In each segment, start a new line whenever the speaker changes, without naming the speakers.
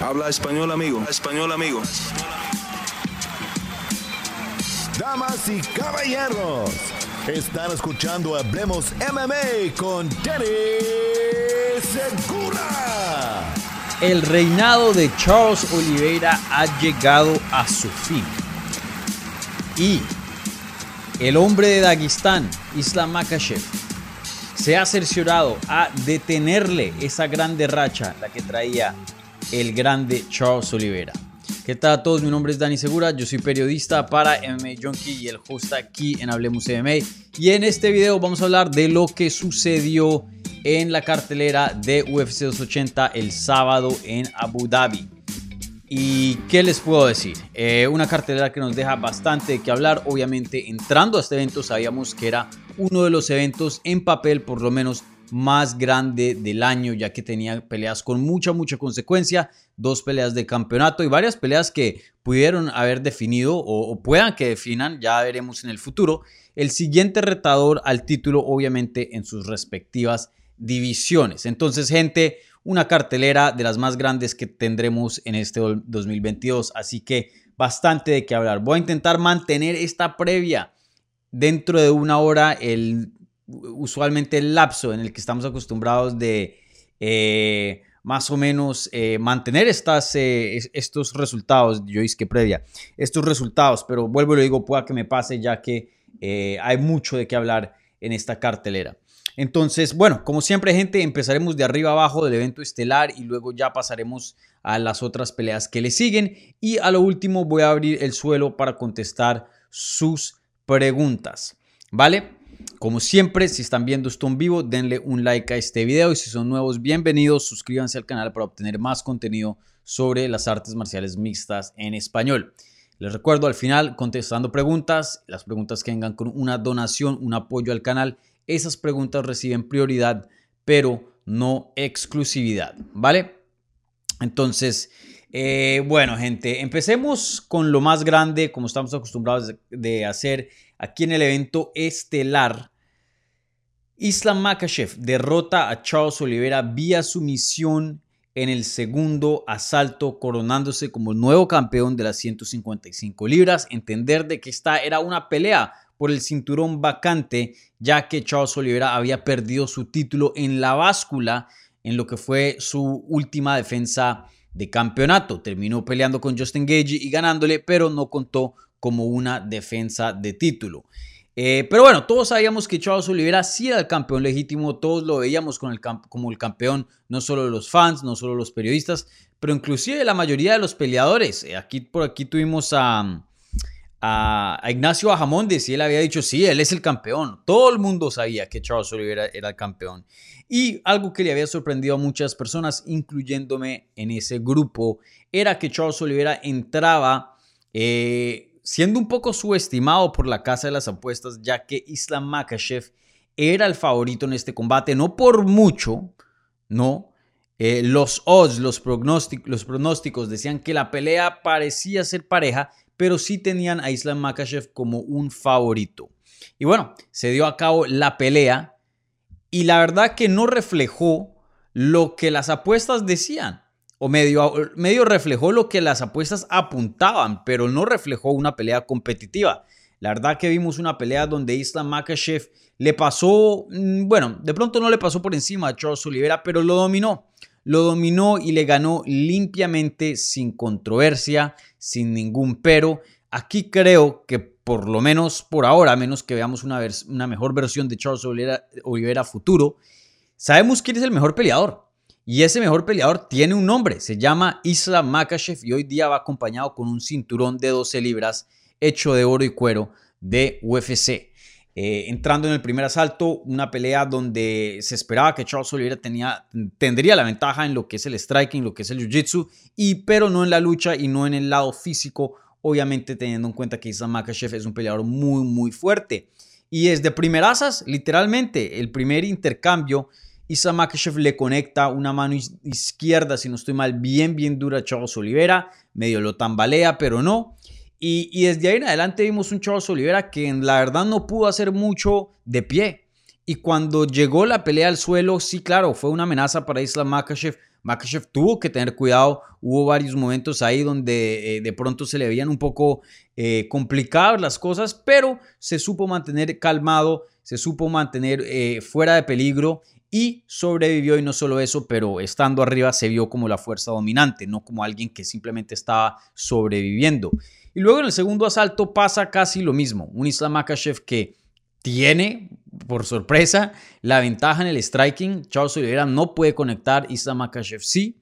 Habla español, amigo. Español, amigo.
Damas y caballeros, están escuchando Hablemos MMA con Danny Segura.
El reinado de Charles Oliveira ha llegado a su fin. Y el hombre de Dagestán, Islam Makhachev, se ha cerciorado a detenerle esa grande racha, la que traía el grande Charles Oliveira. ¿Qué tal a todos? Mi nombre es Dani Segura, yo soy periodista para MMA Junkie y el host aquí en Hablemos MMA. Y en este video vamos a hablar de lo que sucedió en la cartelera de UFC 280 el sábado en Abu Dhabi. ¿Y qué les puedo decir? Eh, una cartelera que nos deja bastante que hablar. Obviamente, entrando a este evento, sabíamos que era uno de los eventos en papel, por lo menos más grande del año, ya que tenía peleas con mucha, mucha consecuencia, dos peleas de campeonato y varias peleas que pudieron haber definido o, puedan que definan, ya veremos en el futuro, el siguiente retador al título, obviamente en sus respectivas divisiones. Entonces, gente, una cartelera de las más grandes que tendremos en este 2022, así que bastante de qué hablar. Voy a intentar mantener esta previa dentro de una hora, el usualmente el lapso en el que estamos acostumbrados de eh, más o menos eh, mantener estas, eh, estos resultados, yo hice que previa, estos resultados, pero vuelvo y lo digo, pueda que me pase ya que hay mucho de qué hablar en esta cartelera. Entonces, bueno, como siempre, gente, empezaremos de arriba abajo del evento estelar y luego ya pasaremos a las otras peleas que le siguen. Y a lo último voy a abrir el suelo para contestar sus preguntas. ¿Vale? Como siempre, si están viendo esto en vivo, denle un like a este video y si son nuevos, bienvenidos, suscríbanse al canal para obtener más contenido sobre las artes marciales mixtas en español. Les recuerdo al final, contestando preguntas, las preguntas que vengan con una donación, un apoyo al canal, esas preguntas reciben prioridad, pero no exclusividad, ¿vale? Entonces, eh, bueno, gente, empecemos con lo más grande, como estamos acostumbrados de hacer aquí en el evento estelar. Islam Makachev derrota a Charles Oliveira vía sumisión en el segundo asalto, coronándose como nuevo campeón de las 155 libras. Entender de que esta era una pelea por el cinturón vacante, ya que Charles Oliveira había perdido su título en la báscula en lo que fue su última defensa de campeonato. Terminó peleando con Justin Gage y ganándole, pero no contó como una defensa de título. Eh, pero bueno, todos sabíamos que Charles Oliveira sí era el campeón legítimo, todos lo veíamos con el como el campeón, no solo los fans, no solo los periodistas, pero inclusive la mayoría de los peleadores. Eh, aquí por aquí tuvimos a, a, Ignacio Bajamondes y él había dicho, sí, él es el campeón. Todo el mundo sabía que Charles Oliveira era el campeón. Y algo que le había sorprendido a muchas personas, incluyéndome en ese grupo, era que Charles Oliveira entraba... Eh, siendo un poco subestimado por la casa de las apuestas, ya que Islam Makachev era el favorito en este combate, no por mucho, no. Eh, los odds, los, los pronósticos decían que la pelea parecía ser pareja, pero sí tenían a Islam Makachev como un favorito. Y bueno, se dio a cabo la pelea y la verdad que no reflejó lo que las apuestas decían o medio, medio reflejó lo que las apuestas apuntaban, pero no reflejó una pelea competitiva. La verdad que vimos una pelea donde Islam Makachev le pasó, mm, bueno, de pronto no le pasó por encima a Charles Oliveira, pero lo dominó. Lo dominó y le ganó limpiamente, sin controversia, sin ningún pero. Aquí creo que por lo menos por ahora, a menos que veamos una, una mejor versión de Charles Oliveira, Oliveira futuro, sabemos quién es el mejor peleador. Y ese mejor peleador tiene un nombre, se llama Islam Makachev y hoy día va acompañado con un cinturón de 12 libras hecho de oro y cuero de UFC. Eh, entrando en el primer asalto, una pelea donde se esperaba que Charles Oliveira tenía, tendría la ventaja en lo que es el striking, lo que es el jiu-jitsu, y, pero no en la lucha y no en el lado físico, obviamente teniendo en cuenta que Islam Makachev es un peleador muy, muy fuerte. Y es de primerazas, literalmente, el primer intercambio Isa Makhachev le conecta una mano izquierda, si no estoy mal, bien, bien dura a Charles Olivera. Medio lo tambalea, pero no. Y, desde ahí en adelante vimos un Charles Olivera que la verdad no pudo hacer mucho de pie. Y cuando llegó la pelea al suelo, sí, claro, fue una amenaza para Islam Makhachev Makachev tuvo que tener cuidado. Hubo varios momentos ahí donde eh, de pronto se le veían un poco eh, complicadas las cosas, pero se supo mantener calmado, se supo mantener eh, fuera de peligro y sobrevivió. Y no solo eso, pero estando arriba se vio como la fuerza dominante, no como alguien que simplemente estaba sobreviviendo. Y luego en el segundo asalto pasa casi lo mismo. Un Islam Makachev que tiene, por sorpresa, la ventaja en el striking. Charles Oliveira no puede conectar, Islam Makachev sí.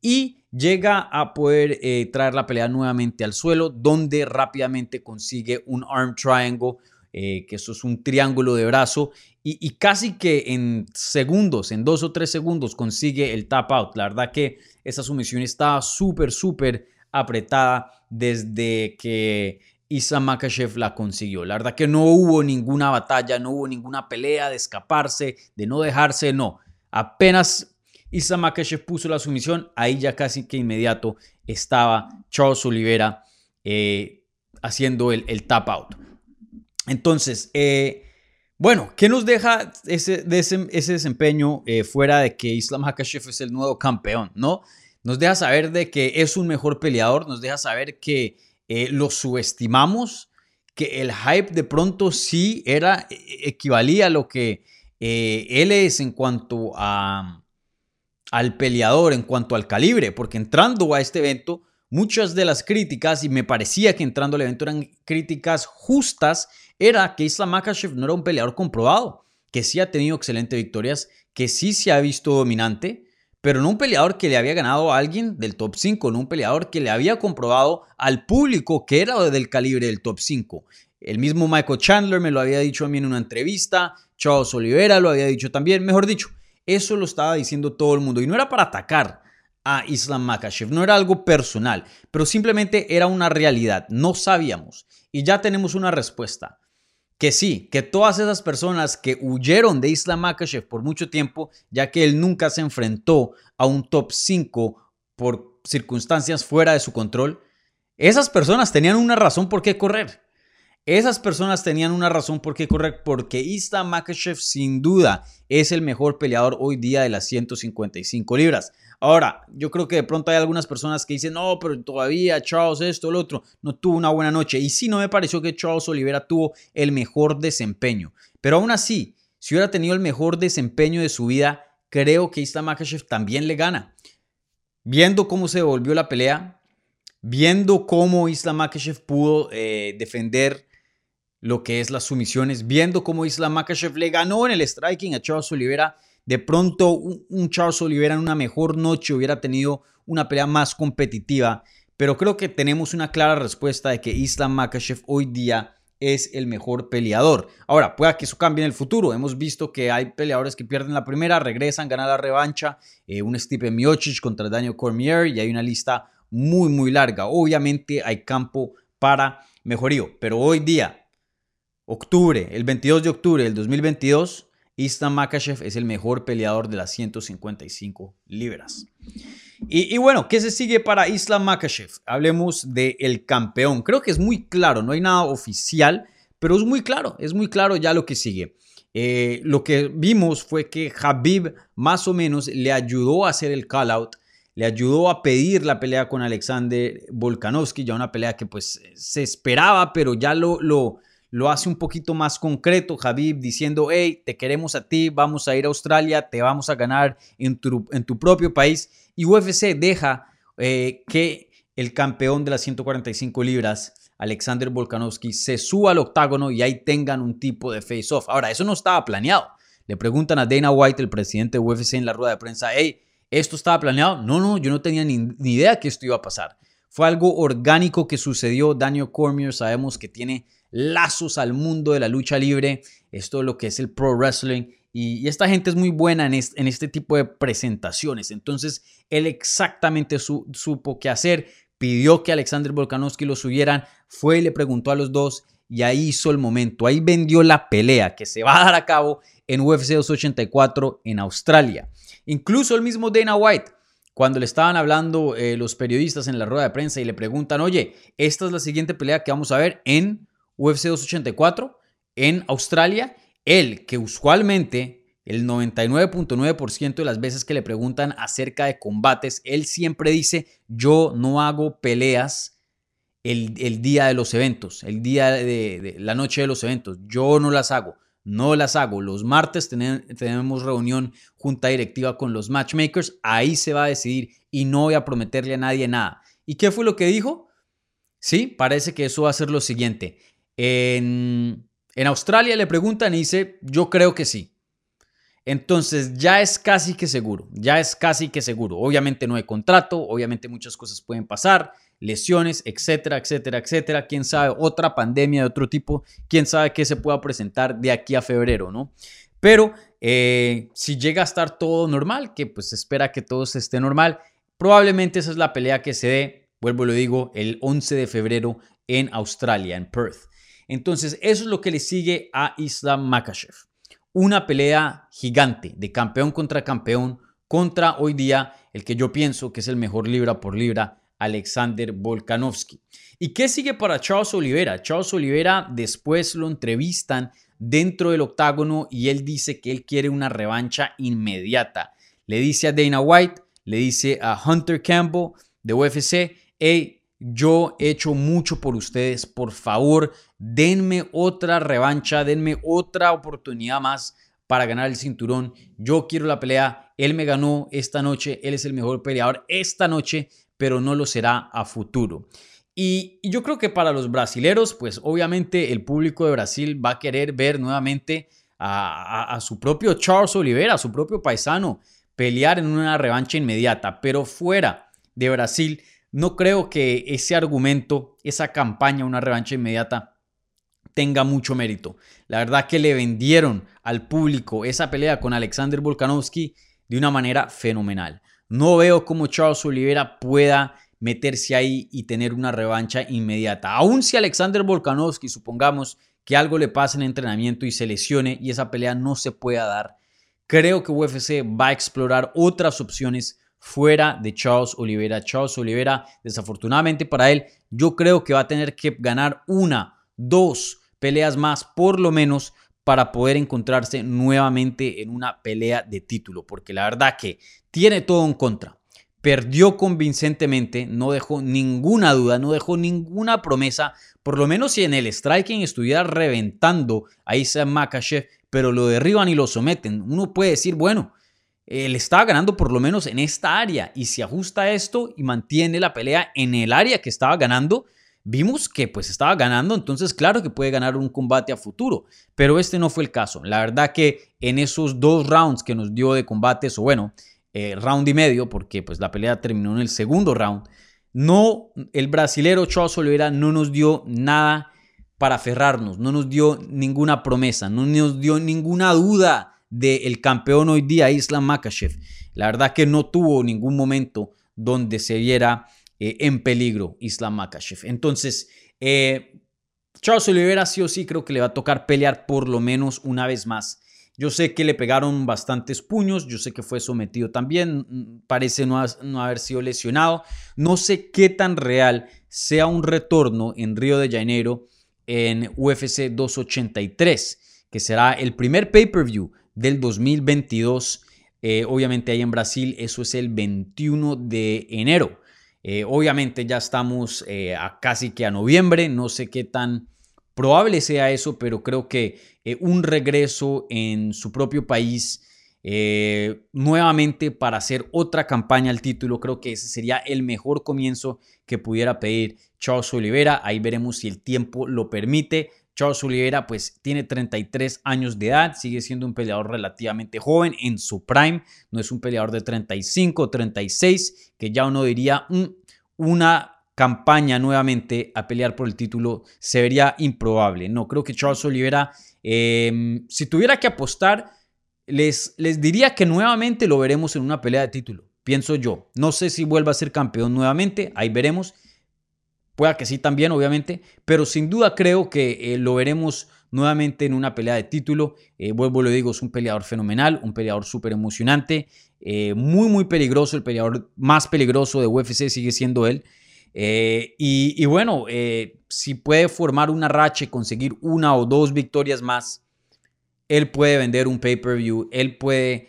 Y llega a poder eh, traer la pelea nuevamente al suelo, donde rápidamente consigue un arm triangle, eh, que eso es un triángulo de brazo, y, casi que en segundos, en dos o tres segundos, consigue el tap out. La verdad que esa sumisión estaba súper, súper apretada desde que Islam Makachev la consiguió. La verdad que no hubo ninguna batalla, no hubo ninguna pelea de escaparse, de no dejarse, no. Apenas Islam Makachev puso la sumisión, ahí ya casi que inmediato estaba Charles Oliveira eh, haciendo el, tap out. Entonces, eh, bueno, ¿qué nos deja ese, ese, desempeño eh, fuera de que Islam Makachev es el nuevo campeón, no? Nos deja saber de que es un mejor peleador, nos deja saber que eh, lo subestimamos, que el hype de pronto sí era, equivalía a lo que él es en cuanto a, al peleador, en cuanto al calibre, porque entrando a este evento, muchas de las críticas, y me parecía que entrando al evento eran críticas justas, era que Islam Makachev no era un peleador comprobado, que sí ha tenido excelentes victorias, que sí se ha visto dominante, pero no un peleador que le había ganado a alguien del top 5, no un peleador que le había comprobado al público que era del calibre del top 5. El mismo Michael Chandler me lo había dicho a mí en una entrevista, Charles Oliveira lo había dicho también, mejor dicho, eso lo estaba diciendo todo el mundo. Y no era para atacar a Islam Makachev, no era algo personal, pero simplemente era una realidad, no sabíamos. Y ya tenemos una respuesta que sí, que todas esas personas que huyeron de Islam Makachev por mucho tiempo, ya que él nunca se enfrentó a un top 5 por circunstancias fuera de su control, esas personas tenían una razón por qué correr. Esas personas tenían una razón por qué correr, porque Islam Makachev sin duda es el mejor peleador hoy día de las 155 libras. Ahora, yo creo que de pronto hay algunas personas que dicen, no, pero todavía Charles esto, el otro, no tuvo una buena noche. Y sí, no me pareció que Charles Oliveira tuvo el mejor desempeño. Pero aún así, si hubiera tenido el mejor desempeño de su vida, creo que Islam Makhachev también le gana. Viendo cómo se volvió la pelea, viendo cómo Islam Makhachev pudo eh, defender lo que es las sumisiones, viendo cómo Islam Makhachev le ganó en el striking a Charles Oliveira, de pronto un, Charles Oliveira en una mejor noche hubiera tenido una pelea más competitiva, pero creo que tenemos una clara respuesta de que Islam Makachev hoy día es el mejor peleador. Ahora, pueda que eso cambie en el futuro. Hemos visto que hay peleadores que pierden la primera, regresan, ganan la revancha. Eh, un Stipe Miocic contra Daniel Cormier y hay una lista muy, muy larga. Obviamente hay campo para mejorío, pero hoy día, octubre, el 22 de octubre del 2022, Islam Makachev es el mejor peleador de las 155 libras. Y, bueno, ¿qué se sigue para Islam Makachev? Hablemos del campeón. Creo que es muy claro, no hay nada oficial, pero es muy claro, es muy claro ya lo que sigue. Eh, lo que vimos fue que Habib más o menos le ayudó a hacer el call out, le ayudó a pedir la pelea con Alexander Volkanovski, ya una pelea que pues se esperaba, pero ya lo, lo, lo hace un poquito más concreto, Javib, diciendo, hey, te queremos a ti, vamos a ir a Australia, te vamos a ganar en tu, en tu propio país. Y UFC deja eh, que el campeón de las 145 libras, Alexander Volkanovski, se suba al octágono y ahí tengan un tipo de face-off. Ahora, eso no estaba planeado. Le preguntan a Dana White, el presidente de UFC, en la rueda de prensa, hey, ¿esto estaba planeado? No, no, yo no tenía ni, ni idea que esto iba a pasar. Fue algo orgánico que sucedió. Daniel Cormier sabemos que tiene lazos al mundo de la lucha libre, esto es lo que es el pro wrestling. Y, esta gente es muy buena en este, tipo de presentaciones. Entonces, él exactamente supo qué hacer, pidió que Alexander Volkanovski lo subieran, fue y le preguntó a los dos y ahí hizo el momento, ahí vendió la pelea que se va a dar a cabo en UFC 284 en Australia. Incluso el mismo Dana White, cuando le estaban hablando eh, los periodistas en la rueda de prensa y le preguntan, oye, esta es la siguiente pelea que vamos a ver en UFC 284 en Australia, él que usualmente el 99.9% de las veces que le preguntan acerca de combates, él siempre dice, yo no hago peleas el, día de los eventos, el día de, la noche de los eventos, yo no las hago, no las hago. Los martes tenemos reunión junta directiva con los matchmakers, ahí se va a decidir y no voy a prometerle a nadie nada. ¿Y qué fue lo que dijo? Sí, parece que eso va a ser lo siguiente. En, Australia le preguntan y dice, yo creo que sí. Entonces ya es casi que seguro, ya es casi que seguro. Obviamente no hay contrato, obviamente muchas cosas pueden pasar, lesiones, etcétera, etcétera, etcétera. Quién sabe, otra pandemia de otro tipo, quién sabe qué se pueda presentar de aquí a febrero, ¿no? Pero eh, si llega a estar todo normal, que pues espera que todo esté normal, probablemente esa es la pelea que se dé, vuelvo lo digo, el 11 de febrero en Australia, en Perth. Entonces, eso es lo que le sigue a Islam Makachev una pelea gigante de campeón contra campeón contra hoy día el que yo pienso que es el mejor libra por libra, Alexander Volkanovski. ¿Y qué sigue para Charles Oliveira? Charles Oliveira después lo entrevistan dentro del octágono y él dice que él quiere una revancha inmediata. Le dice a Dana White, le dice a Hunter Campbell de UFC, hey, yo he hecho mucho por ustedes, por favor, denme otra revancha, denme otra oportunidad más para ganar el cinturón. Yo quiero la pelea, él me ganó esta noche, él es el mejor peleador esta noche, pero no lo será a futuro. Y, yo creo que para los brasileros, pues obviamente el público de Brasil va a querer ver nuevamente a, a su propio Charles Oliveira, a su propio paisano, pelear en una revancha inmediata, pero fuera de Brasil no creo que ese argumento, esa campaña, una revancha inmediata, tenga mucho mérito. La verdad que le vendieron al público esa pelea con Alexander Volkanovski de una manera fenomenal. No veo cómo Charles Oliveira pueda meterse ahí y tener una revancha inmediata. Aun si Alexander Volkanovski, supongamos que algo le pase en entrenamiento y se lesione y esa pelea no se pueda dar, creo que UFC va a explorar otras opciones fuera de Charles Oliveira. Charles Oliveira, desafortunadamente para él, yo creo que va a tener que ganar una, dos peleas más por lo menos para poder encontrarse nuevamente en una pelea de título, porque la verdad que tiene todo en contra. Perdió convincentemente, no dejó ninguna duda, no dejó ninguna promesa, por lo menos si en el striking estuviera reventando a Isaac Makachev, pero lo derriban y lo someten. Uno puede decir, bueno, él estaba ganando por lo menos en esta área y si ajusta esto y mantiene la pelea en el área que estaba ganando, vimos que pues estaba ganando, entonces claro que puede ganar un combate a futuro, pero este no fue el caso. La verdad que en esos dos rounds que nos dio de combates, o bueno, eh, round y medio, porque pues la pelea terminó en el segundo round, no, el brasilero Charles Oliveira no nos dio nada para aferrarnos, no nos dio ninguna promesa, no nos dio ninguna duda del campeón hoy día, Islam Makachev. La verdad que no tuvo ningún momento donde se viera eh, en peligro Islam Makachev. Entonces, eh, Charles Oliveira sí o sí creo que le va a tocar pelear por lo menos una vez más. Yo sé que le pegaron bastantes puños, yo sé que fue sometido también, mm, parece no, no, haber sido lesionado. No sé qué tan real sea un retorno en Río de Janeiro en UFC 283, que será el primer pay-per-view del 2022. Eh, obviamente ahí en Brasil eso es el 21 de enero. Eh, obviamente ya estamos eh, a casi que a noviembre, no sé qué tan probable sea eso, pero creo que un regreso en su propio país nuevamente para hacer otra campaña al título, creo que ese sería el mejor comienzo que pudiera pedir Charles Oliveira. Ahí veremos si el tiempo lo permite. Charles Oliveira pues tiene 33 años de edad, sigue siendo un peleador relativamente joven en su prime, no es un peleador de 35 o 36, que ya uno diría mm, una campaña nuevamente a pelear por el título se vería improbable. No, creo que Charles Oliveira, em, si tuviera que apostar, les, les diría que nuevamente lo veremos en una pelea de título, pienso yo. No sé si vuelva a ser campeón nuevamente, ahí veremos. Que sí también, obviamente, pero sin duda creo que eh, lo veremos nuevamente en una pelea de título. Eh, vuelvo, lo digo, es un peleador fenomenal, un peleador súper emocionante, eh, muy, muy peligroso. El peleador más peligroso de UFC sigue siendo él. Y, y, bueno, si puede formar una racha y conseguir una o dos victorias más, él puede vender un pay-per-view, él puede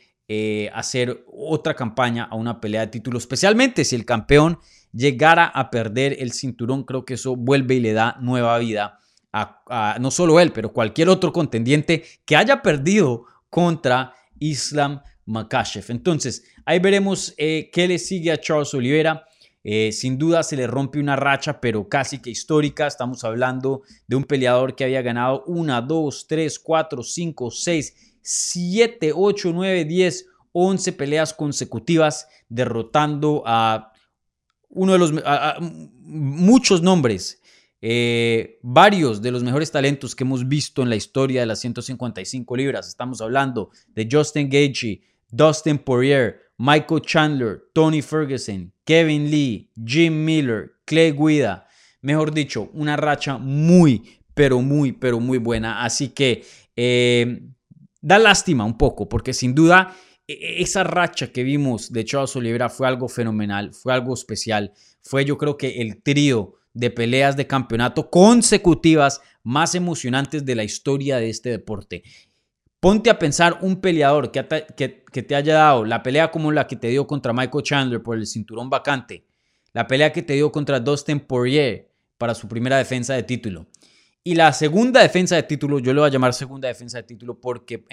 hacer otra campaña a una pelea de título, especialmente si el campeón llegara a perder el cinturón, creo que eso vuelve y le da nueva vida a, no solo él, pero cualquier otro contendiente que haya perdido contra Islam Makashev. Entonces, ahí veremos eh, qué le sigue a Charles Oliveira. Eh, sin duda se le rompe una racha, pero casi que histórica. Estamos hablando de un peleador que había ganado 1, 2, 3, 4, 5, 6, 7, 8, 9, 10, 11 peleas consecutivas, derrotando a uno de los muchos nombres, eh, varios de los mejores talentos que hemos visto en la historia de las 155 libras. Estamos hablando de Justin Gaethje, Dustin Poirier, Michael Chandler, Tony Ferguson, Kevin Lee, Jim Miller, Clay Guida. Mejor dicho, una racha muy, pero muy, pero muy buena. Así que eh, da lástima un poco, porque sin duda esa racha que vimos de Charles Oliveira fue algo fenomenal, fue algo especial. Fue yo creo que el trío de peleas de campeonato consecutivas más emocionantes de la historia de este deporte. Ponte a pensar un peleador que, que, te haya dado la pelea como la que te dio contra Michael Chandler por el cinturón vacante, la pelea que te dio contra Dustin Poirier para su primera defensa de título, y la segunda defensa de título, yo le voy a llamar segunda defensa de título porque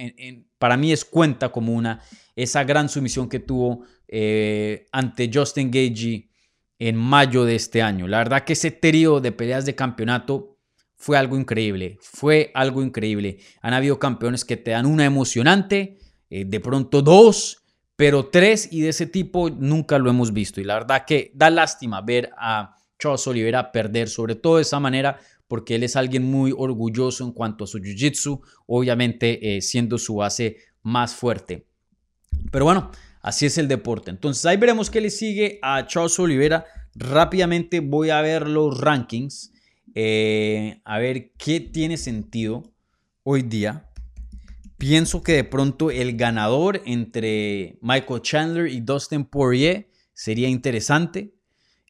para mí es cuenta como una, esa gran sumisión que tuvo eh, ante Justin Gagey en mayo de este año. La verdad que ese trío de peleas de campeonato fue algo increíble, fue algo increíble. Han habido campeones que te dan una emocionante, eh, de pronto dos, pero tres y de ese tipo nunca lo hemos visto. Y la verdad que da lástima ver a Charles Oliveira perder, sobre todo de esa manera, porque él es alguien muy orgulloso en cuanto a su jiu-jitsu, obviamente eh, siendo su base más fuerte. Pero bueno, así es el deporte. Entonces ahí veremos qué le sigue a Charles Oliveira. Rápidamente voy a ver los rankings, eh, a ver qué tiene sentido hoy día. Pienso que de pronto el ganador entre Michael Chandler y Dustin Poirier sería interesante.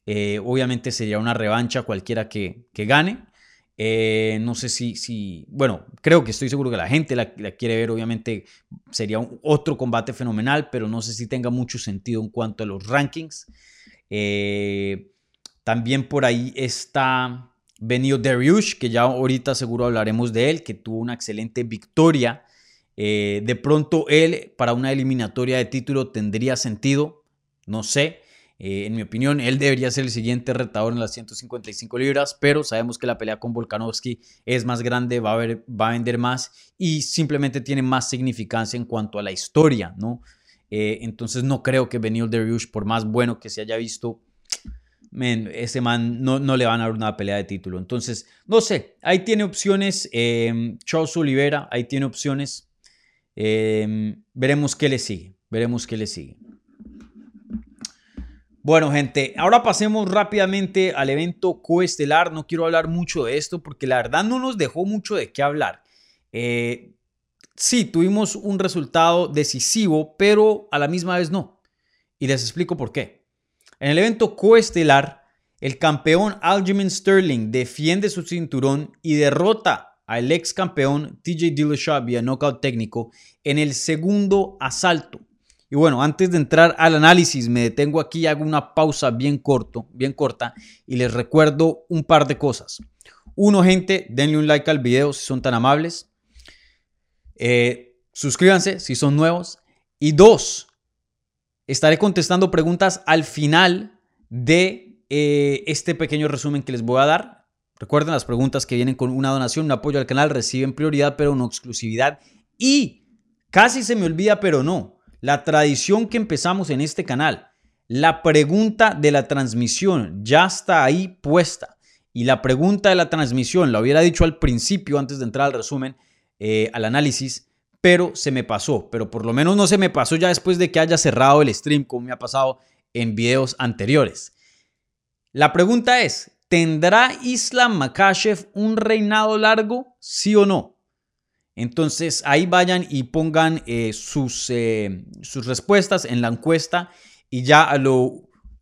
Eh, obviamente sería una revancha cualquiera que, que gane. Eh, no sé si, si, bueno, creo que estoy seguro que la gente la, quiere ver, obviamente sería otro combate fenomenal, pero no sé si tenga mucho sentido en cuanto a los rankings. Eh, también por ahí está Benio Dariush, que ya ahorita seguro hablaremos de él, que tuvo una excelente victoria. Eh, de pronto él para una eliminatoria de título tendría sentido, no sé. Eh, en mi opinión, él debería ser el siguiente retador en las 155 libras, pero sabemos que la pelea con Volkanovski es más grande, va a, vender más y simplemente tiene más significancia en cuanto a la historia, ¿no? Eh, entonces no creo que Benil Dariush, por más bueno que se haya visto, ese man no, le van a dar una pelea de título. Entonces, no sé, ahí tiene opciones. Eh, Charles Oliveira, ahí tiene opciones. veremos qué le sigue. Veremos qué le sigue. Bueno, gente, ahora pasemos rápidamente al evento coestelar. No quiero hablar mucho de esto porque la verdad no nos dejó mucho de qué hablar. Eh, sí, tuvimos un resultado decisivo, pero a la misma vez no. Y les explico por qué. En el evento coestelar, el campeón Aljamain Sterling defiende su cinturón y derrota al ex campeón TJ Dillashaw vía knockout técnico en el segundo asalto. Y bueno, antes de entrar al análisis, me detengo aquí y hago una pausa bien corto, bien corta y les recuerdo un par de cosas. Uno, gente, denle un like al video si son tan amables. Eh, suscríbanse si son nuevos. Y dos, estaré contestando preguntas al final de eh, este pequeño resumen que les voy a dar. Recuerden las preguntas que vienen con una donación, un apoyo al canal, reciben prioridad pero no exclusividad. Y casi se me olvida, pero no la tradición que empezamos en este canal. La pregunta de la transmisión ya está ahí puesta. Y la pregunta de la transmisión la hubiera dicho al principio, antes de entrar al resumen, eh, al análisis, pero se me pasó. Pero por lo menos no se me pasó ya después de que haya cerrado el stream, como me ha pasado en videos anteriores. La pregunta es, ¿tendrá Islam Makashev un reinado largo? ¿Sí o no? Entonces ahí vayan y pongan eh, sus, eh, sus, respuestas en la encuesta y ya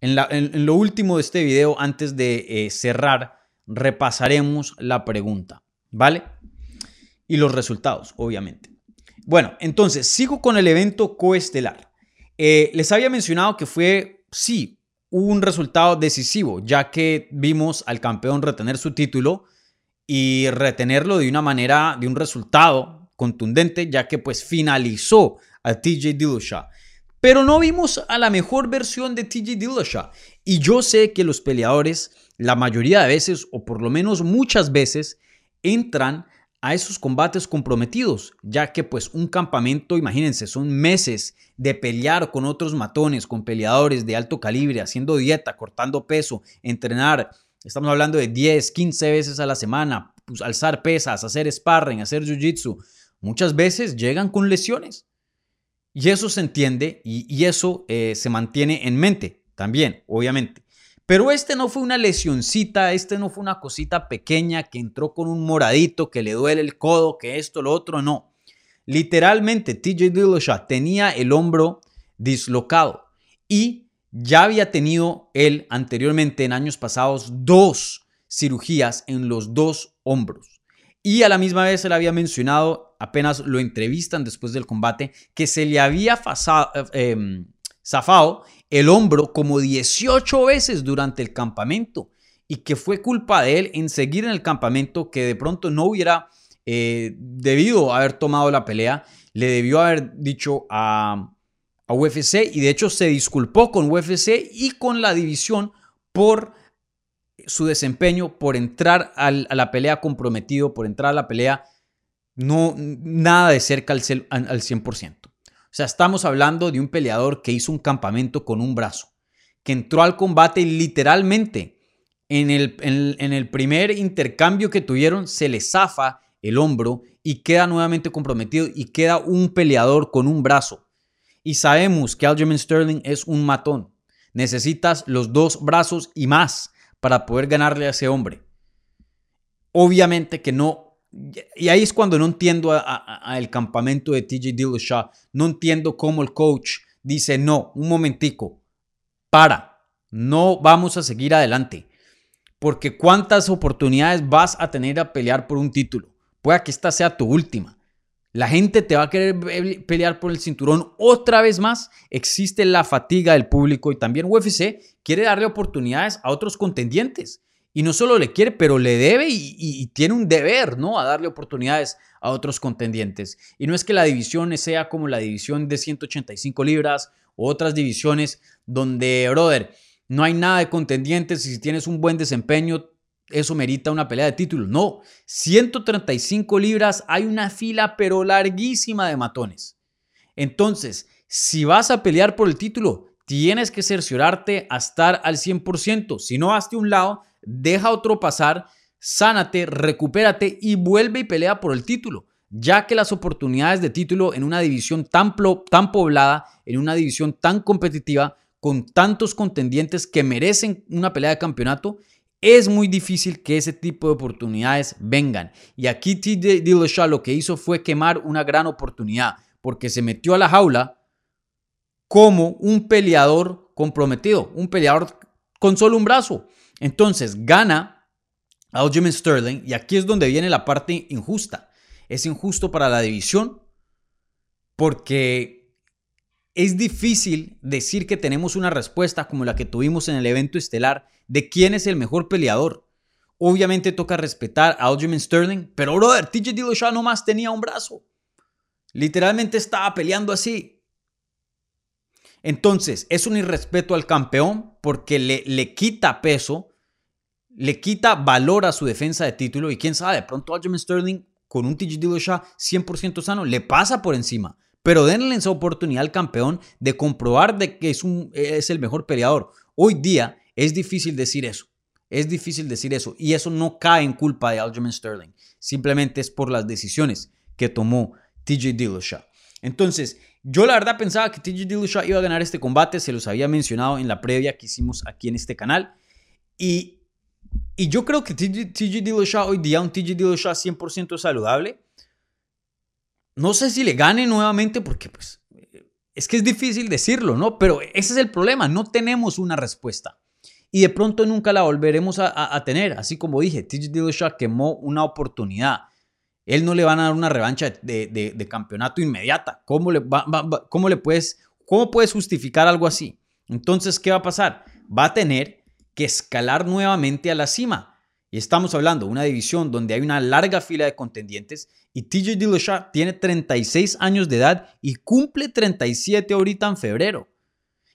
en, lo último de este video, antes de eh, cerrar, repasaremos la pregunta, ¿vale? Y los resultados, obviamente. Bueno, entonces sigo con el evento coestelar. Les había mencionado que fue, sí, un resultado decisivo, ya que vimos al campeón retener su título y retenerlo de una manera, de un resultado contundente, ya que pues finalizó a TJ Dillashaw. Pero no vimos a la mejor versión de TJ Dillashaw. Y yo sé que los peleadores, la mayoría de veces, o por lo menos muchas veces, entran a esos combates comprometidos, ya que pues un campamento, imagínense, son meses de pelear con otros matones, con peleadores de alto calibre, haciendo dieta, cortando peso, entrenar, estamos hablando de 10, 15 veces a la semana, pues, alzar pesas, hacer sparring, hacer jiu-jitsu, muchas veces llegan con lesiones. Y eso se entiende y, eso eh, se mantiene en mente también, obviamente. Pero este no fue una lesioncita, este no fue una cosita pequeña que entró con un moradito, que le duele el codo, que esto, lo otro, no. Literalmente, TJ Dillashaw tenía el hombro dislocado y ya había tenido él anteriormente en años pasados dos cirugías en los dos hombros. Y a la misma vez se le había mencionado, apenas lo entrevistan después del combate, que se le había eh, em, zafado el hombro como 18 veces durante el campamento y que fue culpa de él en seguir en el campamento que de pronto no hubiera eh, debido haber tomado la pelea, le debió haber dicho a, a UFC y de hecho se disculpó con UFC y con la división por su desempeño, por entrar a la pelea comprometido, por entrar a la pelea no nada de cerca al, al 100%. O sea, estamos hablando de un peleador que hizo un campamento con un brazo, que entró al combate literalmente en el, en, el primer intercambio que tuvieron, se le zafa el hombro y queda nuevamente comprometido y queda un peleador con un brazo. Y sabemos que Aljamain Sterling es un matón. Necesitas los dos brazos y más para poder ganarle a ese hombre. Obviamente que no y ahí es cuando no entiendo al campamento de TJ Dillashaw. No entiendo cómo el coach dice, no, un momentico, para, no vamos a seguir adelante. Porque cuántas oportunidades vas a tener a pelear por un título. Puede que esta sea tu última. La gente te va a querer pelear por el cinturón otra vez más. Existe la fatiga del público y también UFC quiere darle oportunidades a otros contendientes. Y no solo le quiere, pero le debe y, tiene un deber, ¿no? A darle oportunidades a otros contendientes. Y no es que la división sea como la división de 185 libras o otras divisiones donde, brother, no hay nada de contendientes y si tienes un buen desempeño, eso merita una pelea de título. No, 135 libras, hay una fila pero larguísima de matones. Entonces, si vas a pelear por el título, tienes que cerciorarte a estar al 100%. Si no, hazte un lado deja otro pasar, sánate, recupérate y vuelve y pelea por el título, ya que las oportunidades de título en una división tan, tan poblada, en una división tan competitiva, con tantos contendientes que merecen una pelea de campeonato, es muy difícil que ese tipo de oportunidades vengan. Y aquí TJ Dillashaw lo que hizo fue quemar una gran oportunidad, porque se metió a la jaula como un peleador comprometido, un peleador con solo un brazo. Entonces gana Aljamain Sterling y aquí es donde viene la parte injusta. Es injusto para la división porque es difícil decir que tenemos una respuesta como la que tuvimos en el evento estelar de quién es el mejor peleador. Obviamente toca respetar a Aljamain Sterling, pero brother, TJ Dillashaw nomás tenía un brazo. Literalmente estaba peleando así. Entonces, es un irrespeto al campeón porque le, le quita peso, le quita valor a su defensa de título y quién sabe, de pronto Aljamain Sterling con un TJ Dillashaw 100% sano le pasa por encima. Pero denle esa oportunidad al campeón de comprobar de que es, un, es el mejor peleador. Hoy día es difícil decir eso. Es difícil decir eso. Y eso no cae en culpa de Aljamain Sterling. Simplemente es por las decisiones que tomó TJ Dillashaw. Entonces, yo la verdad pensaba que TJ Dillashaw iba a ganar este combate, se los había mencionado en la previa que hicimos aquí en este canal. Y, y yo creo que TJ Dillashaw hoy día, un TJ Dillashaw 100% saludable, no sé si le gane nuevamente porque pues es que es difícil decirlo, ¿no? Pero ese es el problema, no tenemos una respuesta. Y de pronto nunca la volveremos a, tener. Así como dije, TJ Dillashaw quemó una oportunidad. Él no le van a dar una revancha de, campeonato inmediata. ¿Cómo le, le puedes, cómo puedes justificar algo así? Entonces, ¿qué va a pasar? Va a tener que escalar nuevamente a la cima. Y estamos hablando de una división donde hay una larga fila de contendientes y TJ Dillashaw tiene 36 años de edad y cumple 37 ahorita en febrero.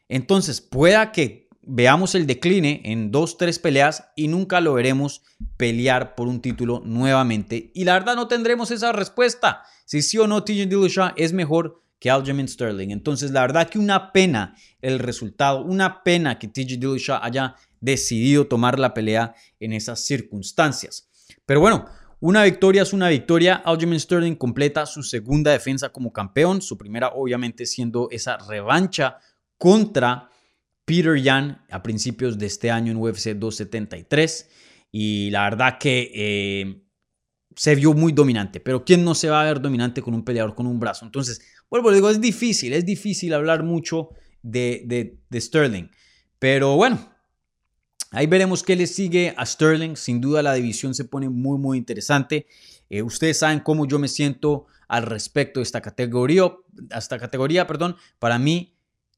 Entonces, pueda que veamos el decline en dos, tres peleas y nunca lo veremos pelear por un título nuevamente. Y la verdad no tendremos esa respuesta. Si sí o no TJ Dillashaw es mejor que Aljamain Sterling. Entonces la verdad que una pena el resultado, una pena que TJ Dillashaw haya decidido tomar la pelea en esas circunstancias. Pero bueno, una victoria es una victoria. Aljamain Sterling completa su segunda defensa como campeón, su primera obviamente siendo esa revancha contra Peter Yan a principios de este año en UFC 273 y la verdad que eh, se vio muy dominante, pero ¿quién no se va a ver dominante con un peleador con un brazo? Entonces, vuelvo, digo, es difícil, es difícil hablar mucho de, Sterling, pero bueno, Ahí veremos qué le sigue a Sterling. Sin duda la división se pone muy, muy interesante. Eh, ustedes saben cómo yo me siento al respecto de esta categoría. Esta categoría, perdón. Para mí,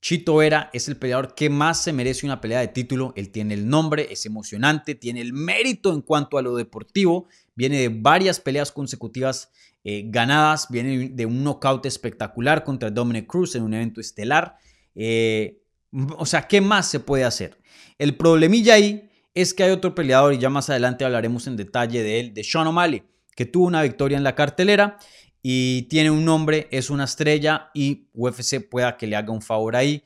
Chito Vera es el peleador que más se merece una pelea de título. Él tiene el nombre, es emocionante, tiene el mérito en cuanto a lo deportivo. Viene de varias peleas consecutivas eh, ganadas. Viene de un knockout espectacular contra Dominic Cruz en un evento estelar. Eh, o sea, ¿qué más se puede hacer? El problemilla ahí es que hay otro peleador, y ya más adelante hablaremos en detalle de él, de Sean O'Malley, que tuvo una victoria en la cartelera y tiene un nombre, es una estrella y UFC pueda que le haga un favor ahí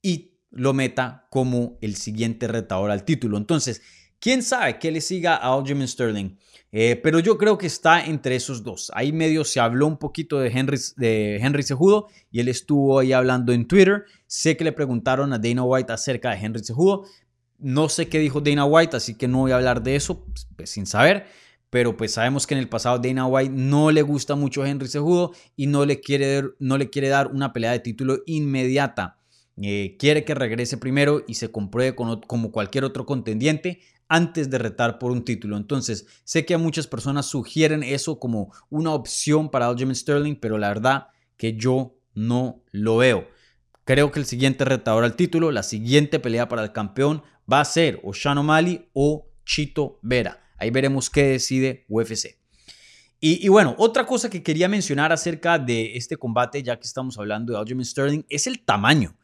y lo meta como el siguiente retador al título. Entonces, quién sabe que le siga a Aljamain Sterling. Eh, pero yo creo que está entre esos dos. Ahí medio se habló un poquito de Henry, de Henry Cejudo y él estuvo ahí hablando en Twitter. Sé que le preguntaron a Dana White acerca de Henry Cejudo. No sé qué dijo Dana White, así que no voy a hablar de eso pues, pues sin saber pero pues sabemos que en el pasado Dana White no le gusta mucho a Henry Cejudo y no le quiere, no le quiere dar una pelea de título inmediata. Eh, quiere que regrese primero y se compruebe como cualquier otro contendiente antes de retar por un título. Entonces, sé que a muchas personas sugieren eso como una opción para Aljamain Sterling, pero la verdad que yo no lo veo. Creo que el siguiente retador al título, la siguiente pelea para el campeón va a ser o Sean o Chito Vera. Ahí veremos qué decide UFC. Y, bueno, otra cosa que quería mencionar acerca de este combate, ya que estamos hablando de Aljamain Sterling, es el tamaño.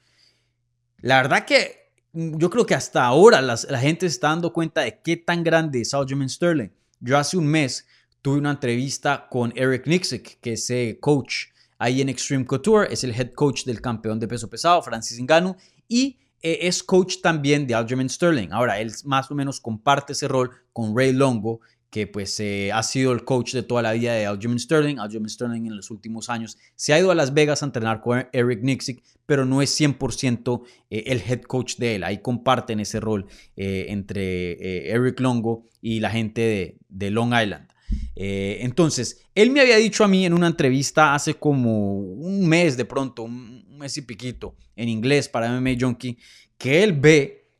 La verdad que mm, yo creo que hasta ahora la gente está dando cuenta de qué tan grande es Aljamain Sterling. Yo hace un mes tuve una entrevista con Eric Nixick, que es el coach ahí en Extreme Couture, es el head coach del campeón de peso pesado, Francis Ngannou, y es coach también de Aljamain Sterling. Ahora, él más o menos comparte ese rol con Ray Longo, que pues eh, ha sido el coach de toda la vida de Aljamain Sterling. Aljamain Sterling en los últimos años se ha ido a Las Vegas a entrenar con Eric Nixick, pero no es 100% eh, el head coach de él. Ahí comparten ese rol eh, entre Eric Longo y la gente de, Long Island. entonces, él me había dicho a mí en una entrevista hace como un mes de pronto, un, mes y piquito en inglés para MMA Junkie, que él ve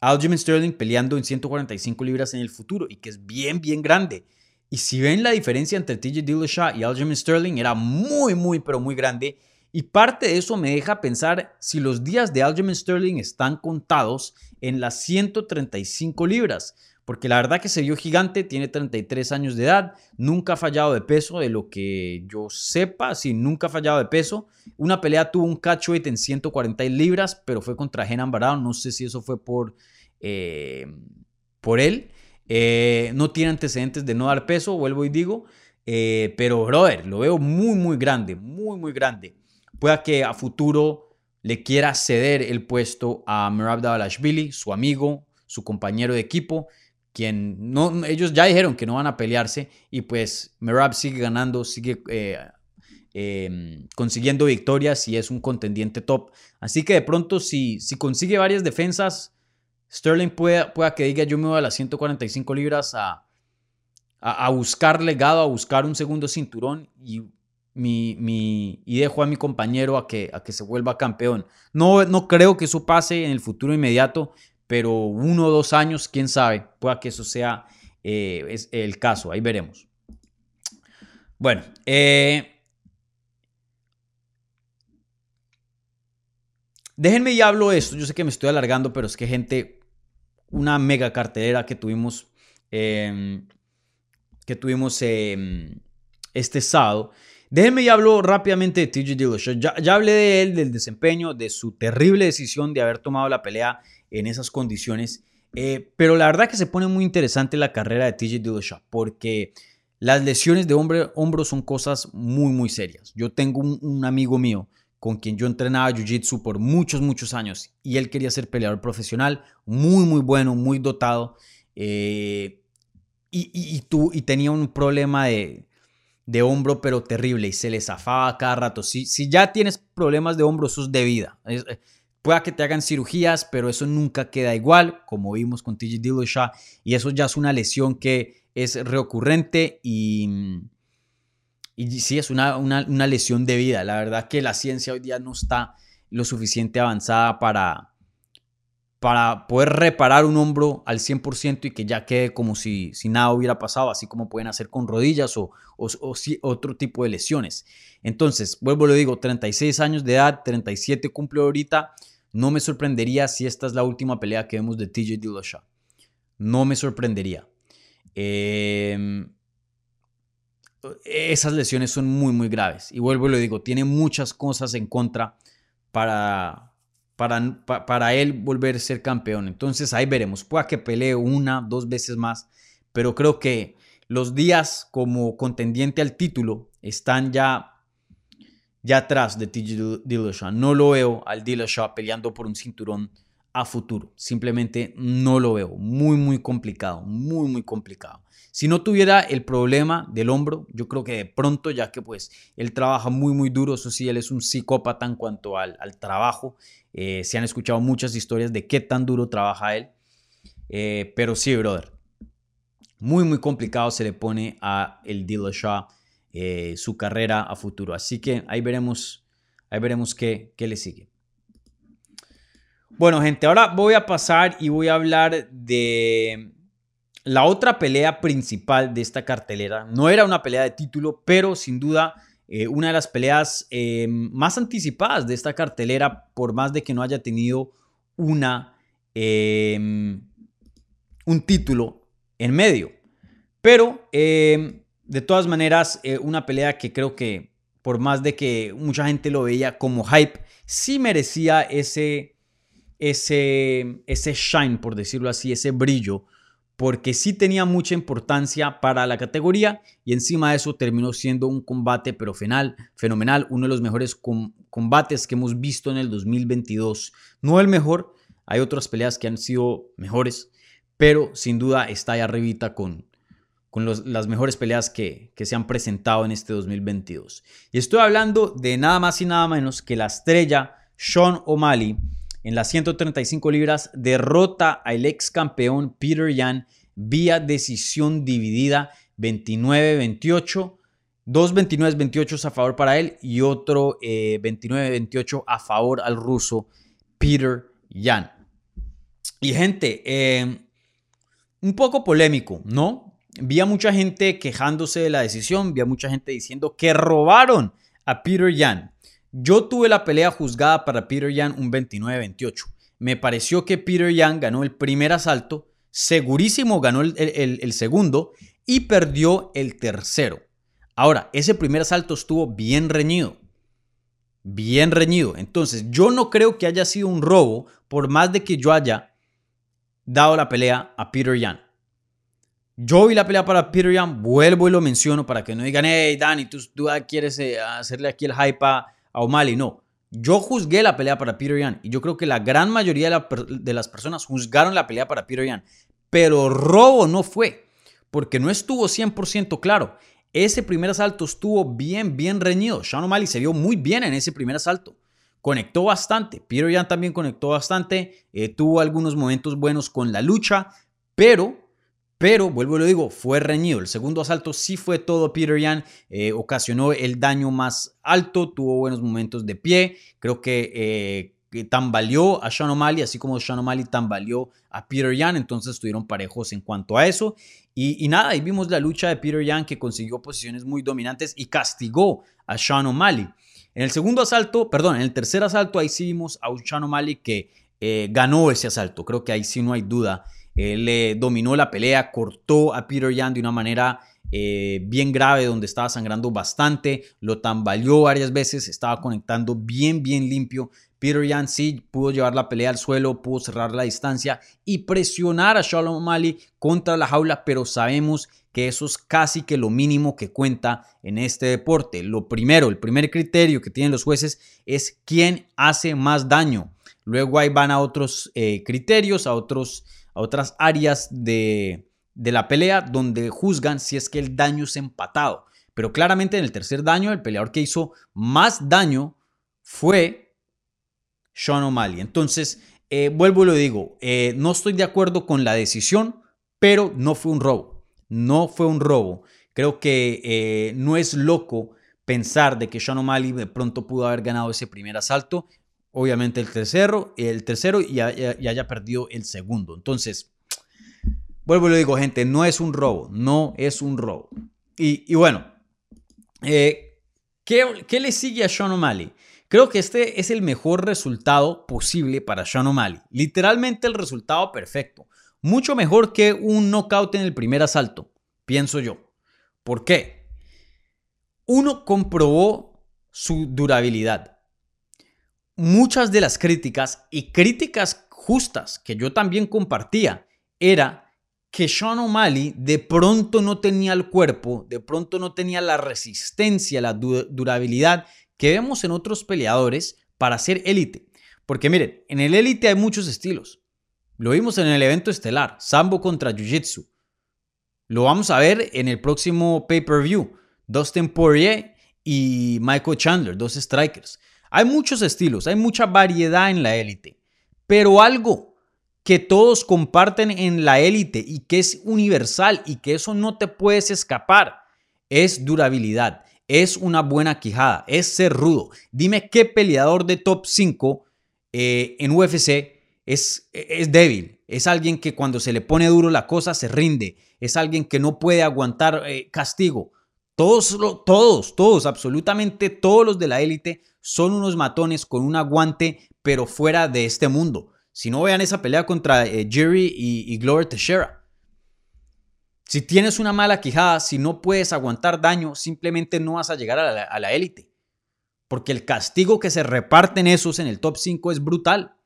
a Aljamain Sterling peleando en 145 libras en el futuro y que es bien, bien grande. Y si ven la diferencia entre TJ Dillashaw y Aljamain Sterling, era muy, muy, pero muy grande. Y parte de eso me deja pensar si los días de Aljamain Sterling están contados en las 135 libras porque la verdad que se vio gigante, tiene 33 años de edad, nunca ha fallado de peso, de lo que yo sepa, sí, nunca ha fallado de peso. Una pelea tuvo un catch weight en 140 libras, pero fue contra Genan Barao, no sé si eso fue por, eh, por él. Eh, no tiene antecedentes de no dar peso, vuelvo y digo, eh, pero brother, lo veo muy, muy grande, muy, muy grande. Pueda que a futuro le quiera ceder el puesto a Merab Davalashvili, su amigo, su compañero de equipo quien no, ellos ya dijeron que no van a pelearse y pues Merab sigue ganando, sigue eh, em, consiguiendo victorias y es un contendiente top. Así que de pronto si, si consigue varias defensas, Sterling pueda, pueda que diga yo me voy a las 145 libras a, a, buscar legado, a buscar un segundo cinturón y, mi, mi, y dejo a mi compañero a que, a que se vuelva campeón. No, no creo que eso pase en el futuro inmediato, pero uno o dos años, quién sabe, pueda que eso sea eh, es el caso, ahí veremos. Bueno, eh, déjenme y hablo esto. Yo sé que me estoy alargando, pero es que gente, una mega cartelera que tuvimos, em, que tuvimos em, este sábado. Déjenme y hablo rápidamente de TJ Dillashaw. Ya, ya hablé de él, del desempeño, de su terrible decisión de haber tomado la pelea en esas condiciones. Eh, pero la verdad que se pone muy interesante la carrera de TJ Dillashaw porque las lesiones de hombre, hombro son cosas muy, muy serias. Yo tengo un, amigo mío con quien yo entrenaba Jiu-Jitsu por muchos, muchos años y él quería ser peleador profesional, muy, muy bueno, muy dotado eh, y, y, y tenía un problema de, de hombro, pero terrible y se le zafaba cada rato. Si, si ya tienes problemas de hombro, eso es de vida. Eh, pueda que te hagan cirugías, pero eso nunca queda igual, como vimos con TJ Dillashaw, y eso ya es una lesión que es recurrente y, y sí, es una, una, lesión de vida. La verdad que la ciencia hoy día no está lo suficiente avanzada para, para poder reparar un hombro al 100% y que ya quede como si, si nada hubiera pasado, así como pueden hacer con rodillas o, o, otro tipo de lesiones. Entonces, vuelvo lo digo, 36 años de edad, 37 cumple ahorita. No me sorprendería si esta es la última pelea que vemos de TJ Dillashaw. No me sorprendería. Em, esas lesiones son muy, muy graves. Y vuelvo y lo digo, tiene muchas cosas en contra para, para, para él volver a ser campeón. Entonces ahí veremos. Pueda que pelee una, dos veces más. Pero creo que los días como contendiente al título están ya, ya atrás de TJ Dillashaw. No lo veo al Dillashaw peleando por un cinturón a futuro. Simplemente no lo veo. Muy, muy complicado. Muy, muy complicado. Si no tuviera el problema del hombro, yo creo que de pronto, ya que pues él trabaja muy, muy duro, eso sí, él es un psicópata en cuanto al, trabajo. Eh, se han escuchado muchas historias de qué tan duro trabaja él. Eh, pero sí, brother. Muy, muy complicado se le pone a el Dillashaw eh, su carrera a futuro. Así que ahí veremos, ahí veremos qué, qué le sigue. Bueno, gente, ahora voy a pasar y voy a hablar de la otra pelea principal de esta cartelera. No era una pelea de título, pero sin duda eh, una de las peleas eh, más anticipadas de esta cartelera, por más de que no haya tenido una, em, un título en medio. Pero de todas maneras, eh, una pelea que creo que por más de que mucha gente lo veía como hype, sí merecía ese ese, ese shine, por decirlo así, ese brillo, porque sí tenía mucha importancia para la categoría y encima de eso terminó siendo un combate pero fenomenal, uno de los mejores combates que hemos visto en el 2022. No el mejor, hay otras peleas que han sido mejores, pero sin duda está ahí arribita con, con las mejores peleas que, que se han presentado en este 2022. Y estoy hablando de nada más y nada menos que la estrella Sean O'Malley, en las 135 libras derrota al ex campeón Peter Yan vía decisión dividida 29-28. Dos 29-28 a favor para él y otro 29-28 eh, a favor al ruso Peter Yan. Y gente, eh, un poco polémico, ¿no? Vi a mucha gente quejándose de la decisión, vi a mucha gente diciendo que robaron a Peter Yan. Yo tuve la pelea juzgada para Peter Yan un 29-28. Me pareció que Peter Yan ganó el primer asalto, segurísimo ganó el, segundo y perdió el tercero. Ahora, ese primer asalto estuvo bien reñido. Bien reñido. Entonces, yo no creo que haya sido un robo, por más de que yo haya dado la pelea a Peter Yan. Yo vi la pelea para Peter Yan, vuelvo y lo menciono para que no digan, hey, Danny, tú, tú quieres eh, hacerle aquí el hype a, a O'Malley, no. Yo juzgué la pelea para Peter Yan y yo creo que la gran mayoría de, las personas juzgaron la pelea para Peter Yan, pero robo no fue, porque no estuvo 100% claro. Ese primer asalto estuvo bien, bien reñido. Sean O'Malley se vio muy bien en ese primer asalto. Conectó bastante. Peter Yan también conectó bastante. Eh, tuvo algunos momentos buenos con la lucha, pero pero, vuelvo y lo digo, fue reñido. El segundo asalto sí fue todo Peter Yan. Eh, ocasionó el daño más alto, tuvo buenos momentos de pie. Creo que eh, que tambaleó a Sean O'Malley, así como Sean O'Malley tambaleó a Peter Yan, entonces estuvieron parejos en cuanto a eso. Y, nada, ahí vimos la lucha de Peter Yan que consiguió posiciones muy dominantes y castigó a Sean O'Malley. En el segundo asalto, perdón, en el tercer asalto, ahí sí vimos a Sean O'Malley que eh, ganó ese asalto. Creo que ahí sí no hay duda. Él eh, dominó la pelea, cortó a Peter Yan de una manera eh, bien grave, donde estaba sangrando bastante, lo tambaleó varias veces, estaba conectando bien, bien limpio. Peter Yan sí pudo llevar la pelea al suelo, pudo cerrar la distancia y presionar a Sean O'Malley contra la jaula, pero sabemos que eso es casi que lo mínimo que cuenta en este deporte. Lo primero, el primer criterio que tienen los jueces es quién hace más daño. Luego ahí van a otros eh, criterios, a, otros, a otras áreas de, de la pelea donde juzgan si es que el daño es empatado. Pero claramente en el tercer daño, el peleador que hizo más daño fue Sean O'Malley. Entonces, eh, vuelvo y lo digo, eh, no estoy de acuerdo con la decisión, pero no fue un robo. No fue un robo. Creo que no es loco pensar de que Sean O'Malley de pronto pudo haber ganado ese primer asalto obviamente el tercero, el tercero y, haya perdido el segundo. Entonces, vuelvo y le digo, gente, no es un robo, no es un robo. Y, bueno, eh, ¿qué, ¿qué, le sigue a Sean O'Malley? Creo que este es el mejor resultado posible para Sean O'Malley. Literalmente el resultado perfecto. Mucho mejor que un knockout en el primer asalto, pienso yo. ¿Por qué? Uno comprobó su durabilidad muchas de las críticas y críticas justas que yo también compartía era que Sean O'Malley de pronto no tenía el cuerpo, de pronto no tenía la resistencia, la durabilidad que vemos en otros peleadores para ser élite. Porque miren, en el élite hay muchos estilos. Lo vimos en el evento estelar, Sambo contra Jiu-Jitsu. Lo vamos a ver en el próximo pay-per-view, Dustin Poirier y Michael Chandler, dos strikers. Hay muchos estilos, hay mucha variedad en la élite, pero algo que todos comparten en la élite y que es universal y que eso no te puedes escapar es durabilidad, es una buena quijada, es ser rudo. Dime qué peleador de top 5 eh, en UFC es, débil, es alguien que cuando se le pone duro la cosa se rinde, es alguien que no puede aguantar eh, castigo. Todos, todos, todos, absolutamente todos los de la élite son unos matones con un aguante, pero fuera de este mundo. Si no vean esa pelea contra eh, Jerry y, y Glover Teixeira. Si tienes una mala quijada, si no puedes aguantar daño, simplemente no vas a llegar a la élite. Porque el castigo que se reparten esos en el top 5 es brutal.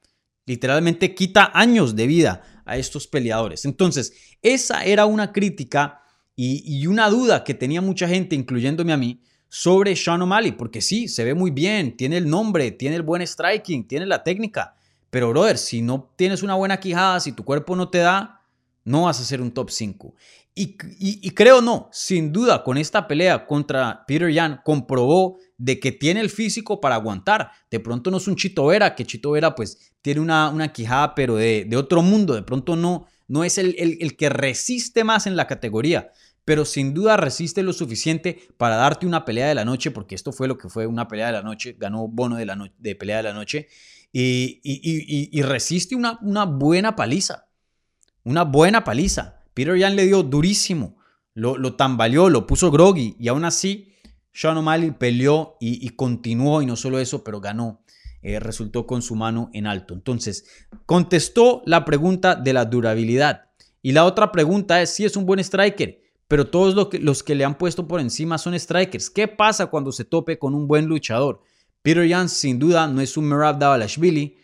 Literalmente quita años de vida a estos peleadores. Entonces, esa era una crítica y, una duda que tenía mucha gente, incluyéndome a mí, sobre Sean O'Malley, porque sí, se ve muy bien, tiene el nombre, tiene el buen striking, tiene la técnica, pero brother, si no tienes una buena quijada, si tu cuerpo no te da, no vas a ser un top 5. Y, y, creo no, sin duda, con esta pelea contra Peter Yan comprobó de que tiene el físico para aguantar. De pronto no es un Chito Vera, que Chito Vera pues tiene una, una quijada, pero de, de otro mundo. De pronto no, no es el, el, que resiste más en la categoría, pero sin duda resiste lo suficiente para darte una pelea de la noche, porque esto fue lo que fue una pelea de la noche, ganó bono de, la de pelea de la noche, y, y, resiste una, una, buena paliza, una buena paliza. Peter Yan le dio durísimo, lo, lo tambaleó, lo puso groggy, y aún así Sean O'Malley peleó y, continuó, y no solo eso, pero ganó. Eh, resultó con su mano en alto. Entonces, contestó la pregunta de la durabilidad. Y la otra pregunta es si es un buen striker, pero todos los que, le han puesto por encima son strikers. ¿Qué pasa cuando se tope con un buen luchador? Peter Yan sin duda no es un Merab Davalashvili,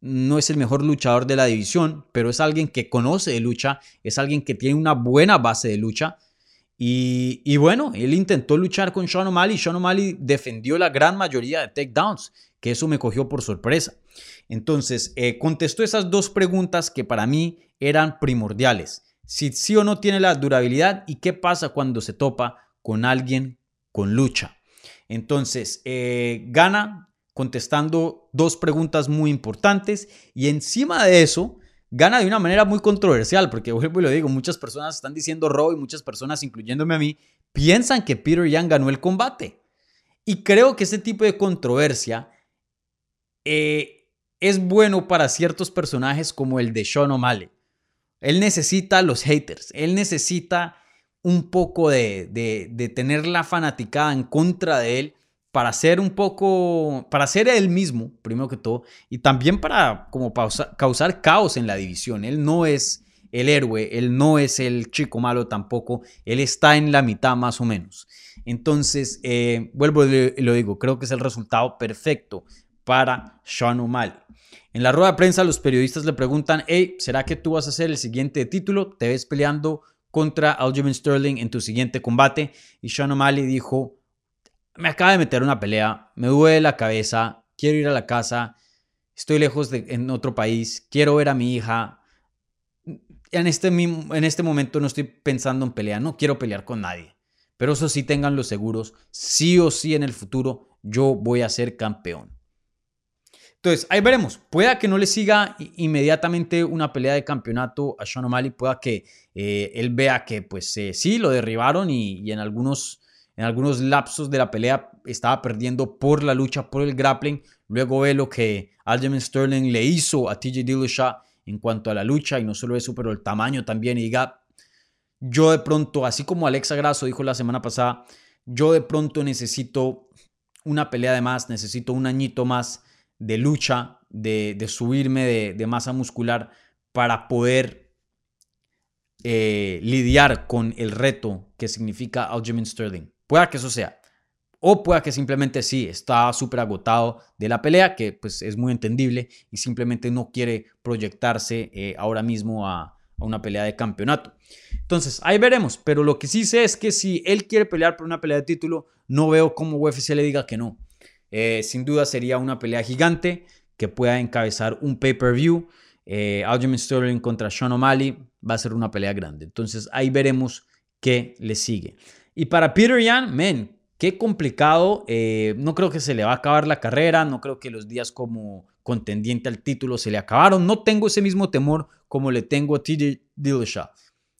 no es el mejor luchador de la división, pero es alguien que conoce de lucha, es alguien que tiene una buena base de lucha. Y, y bueno, él intentó luchar con Sean O'Malley. Sean O'Malley defendió la gran mayoría de takedowns que eso me cogió por sorpresa. Entonces, eh, contestó esas dos preguntas que para mí eran primordiales. Si sí o no tiene la durabilidad y qué pasa cuando se topa con alguien con lucha. Entonces, eh, gana contestando dos preguntas muy importantes y encima de eso, gana de una manera muy controversial, porque vuelvo y lo digo, muchas personas están diciendo robo y muchas personas, incluyéndome a mí, piensan que Peter Young ganó el combate. Y creo que ese tipo de controversia eh, es bueno para ciertos personajes como el de Sean O'Malley. Él necesita los haters, él necesita un poco de, de, tener la fanaticada en contra de él para ser un poco, para ser él mismo, primero que todo, y también para como causar caos en la división. Él no es el héroe, él no es el chico malo tampoco, él está en la mitad más o menos. Entonces, eh, vuelvo y lo digo, creo que es el resultado perfecto para Sean O'Malley. En la rueda de prensa los periodistas le preguntan, hey, ¿será que tú vas a ser el siguiente título? ¿Te ves peleando contra Aljamain Sterling en tu siguiente combate? Y Sean O'Malley dijo, me acaba de meter una pelea, me duele la cabeza, quiero ir a la casa, estoy lejos de, en otro país, quiero ver a mi hija. En este, en este momento no estoy pensando en pelear, no quiero pelear con nadie. Pero eso sí, tengan los seguros, sí o sí en el futuro yo voy a ser campeón. Entonces, ahí veremos. Pueda que no le siga inmediatamente una pelea de campeonato a Sean O'Malley, pueda que eh, él vea que pues eh, sí, lo derribaron y, en, algunos, en algunos lapsos de la pelea estaba perdiendo por la lucha, por el grappling. Luego ve lo que Aljamain Sterling le hizo a TJ Dillashaw en cuanto a la lucha y no solo eso, pero el tamaño también y diga, yo de pronto, así como Alexa Grasso dijo la semana pasada, yo de pronto necesito una pelea de más, necesito un añito más de lucha, de, subirme de, masa muscular para poder eh, lidiar con el reto que significa Aljamain Sterling. Pueda que eso sea. O pueda que simplemente sí, está súper agotado de la pelea, que pues es muy entendible y simplemente no quiere proyectarse eh, ahora mismo a, a una pelea de campeonato. Entonces, ahí veremos, pero lo que sí sé es que si él quiere pelear por una pelea de título, no veo cómo UFC le diga que no. Eh, sin duda sería una pelea gigante que pueda encabezar un pay-per-view. Eh, Aljamain Sterling contra Sean O'Malley va a ser una pelea grande. Entonces ahí veremos qué le sigue. Y para Peter Yan, men, qué complicado. Eh, no creo que se le va a acabar la carrera. No creo que los días como contendiente al título se le acabaron. No tengo ese mismo temor como le tengo a TJ Dillashaw.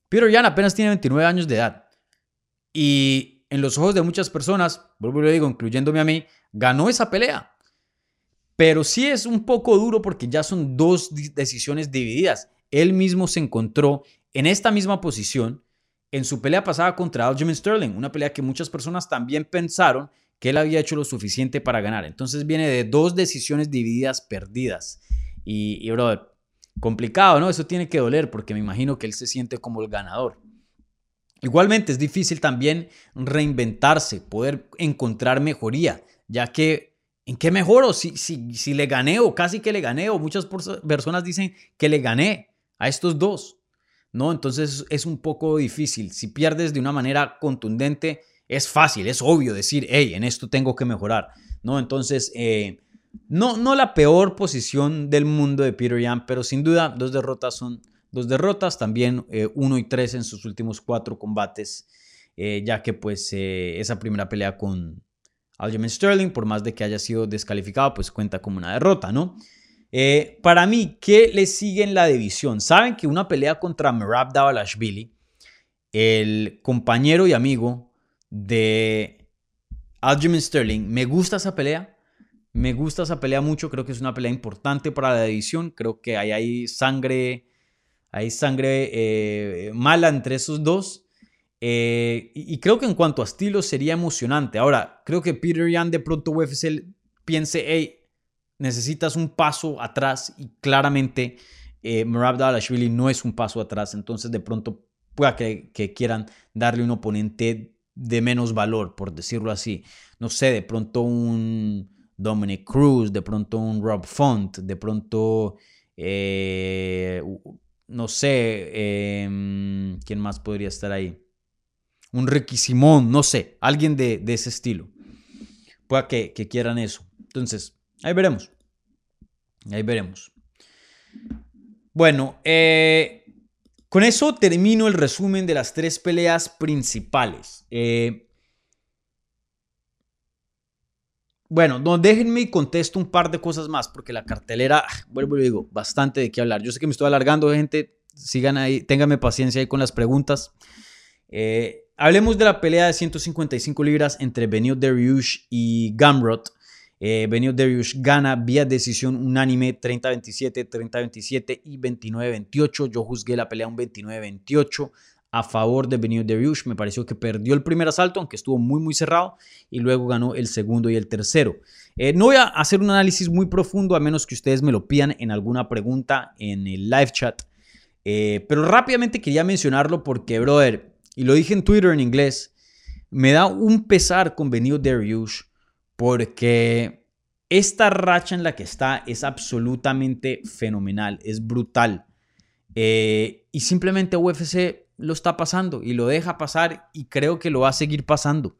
Peter Yan apenas tiene 29 años de edad. Y en los ojos de muchas personas, vuelvo y lo digo, incluyéndome a mí, ganó esa pelea. Pero sí es un poco duro porque ya son dos decisiones divididas. Él mismo se encontró en esta misma posición en su pelea pasada contra Aljamain Sterling, una pelea que muchas personas también pensaron que él había hecho lo suficiente para ganar. Entonces viene de dos decisiones divididas perdidas. Y, y brother, complicado, ¿no? Eso tiene que doler porque me imagino que él se siente como el ganador. Igualmente es difícil también reinventarse, poder encontrar mejoría ya que ¿en qué mejoro? Si, si, si le gané o casi que le gané o muchas personas dicen que le gané a estos dos, ¿no? Entonces es un poco difícil. Si pierdes de una manera contundente, es fácil, es obvio decir, hey, en esto tengo que mejorar, ¿no? Entonces, eh, no, no la peor posición del mundo de Peter Yan, pero sin duda dos derrotas son dos derrotas, también eh, uno y tres en sus últimos cuatro combates, eh, ya que pues esa primera pelea con, Aljamain Sterling, por más de que haya sido descalificado, pues cuenta como una derrota, ¿no? Eh, para mí, ¿qué le sigue en la división? Saben que una pelea contra Merab Davalashvili, el compañero y amigo de Aljamain Sterling, me gusta esa pelea. Me gusta esa pelea mucho, creo que es una pelea importante para la división, creo que hay, hay sangre, hay sangre eh, mala entre esos dos eh, y, creo que en cuanto a estilo sería emocionante. Ahora, creo que Peter Yan de pronto UFC piense, hey, necesitas un paso atrás y claramente eh, Merab Dalashvili no es un paso atrás. Entonces de pronto pueda que, quieran darle un oponente de menos valor, por decirlo así. No sé, de pronto un Dominic Cruz, de pronto un Rob Font, de pronto, eh, no sé, em, ¿quién más podría estar ahí? Un Ricky no sé, alguien de, ese estilo. Pueda que, quieran eso. Entonces, ahí veremos. Ahí veremos. Bueno, eh, con eso termino el resumen de las tres peleas principales. Eh, bueno, no, déjenme y contesto un par de cosas más, porque la cartelera, vuelvo y digo, bastante de qué hablar. Yo sé que me estoy alargando, gente. Sigan ahí, ténganme paciencia ahí con las preguntas. Eh, Hablemos de la pelea de 155 libras entre Benio Dariush y Gamrot. Eh, Benio Dariush gana vía decisión unánime 30-27, 30-27 y 29-28. Yo juzgué la pelea un 29-28 a favor de Benio Dariush. Me pareció que perdió el primer asalto, aunque estuvo muy, muy cerrado, y luego ganó el segundo y el tercero. Eh, no voy a hacer un análisis muy profundo, a menos que ustedes me lo pidan en alguna pregunta en el live chat. Eh, pero rápidamente quería mencionarlo porque, brother, y lo dije en Twitter en inglés, me da un pesar con Benio Dariush porque esta racha en la que está es absolutamente fenomenal, es brutal. Eh, y simplemente UFC lo está pasando y lo deja pasar y creo que lo va a seguir pasando.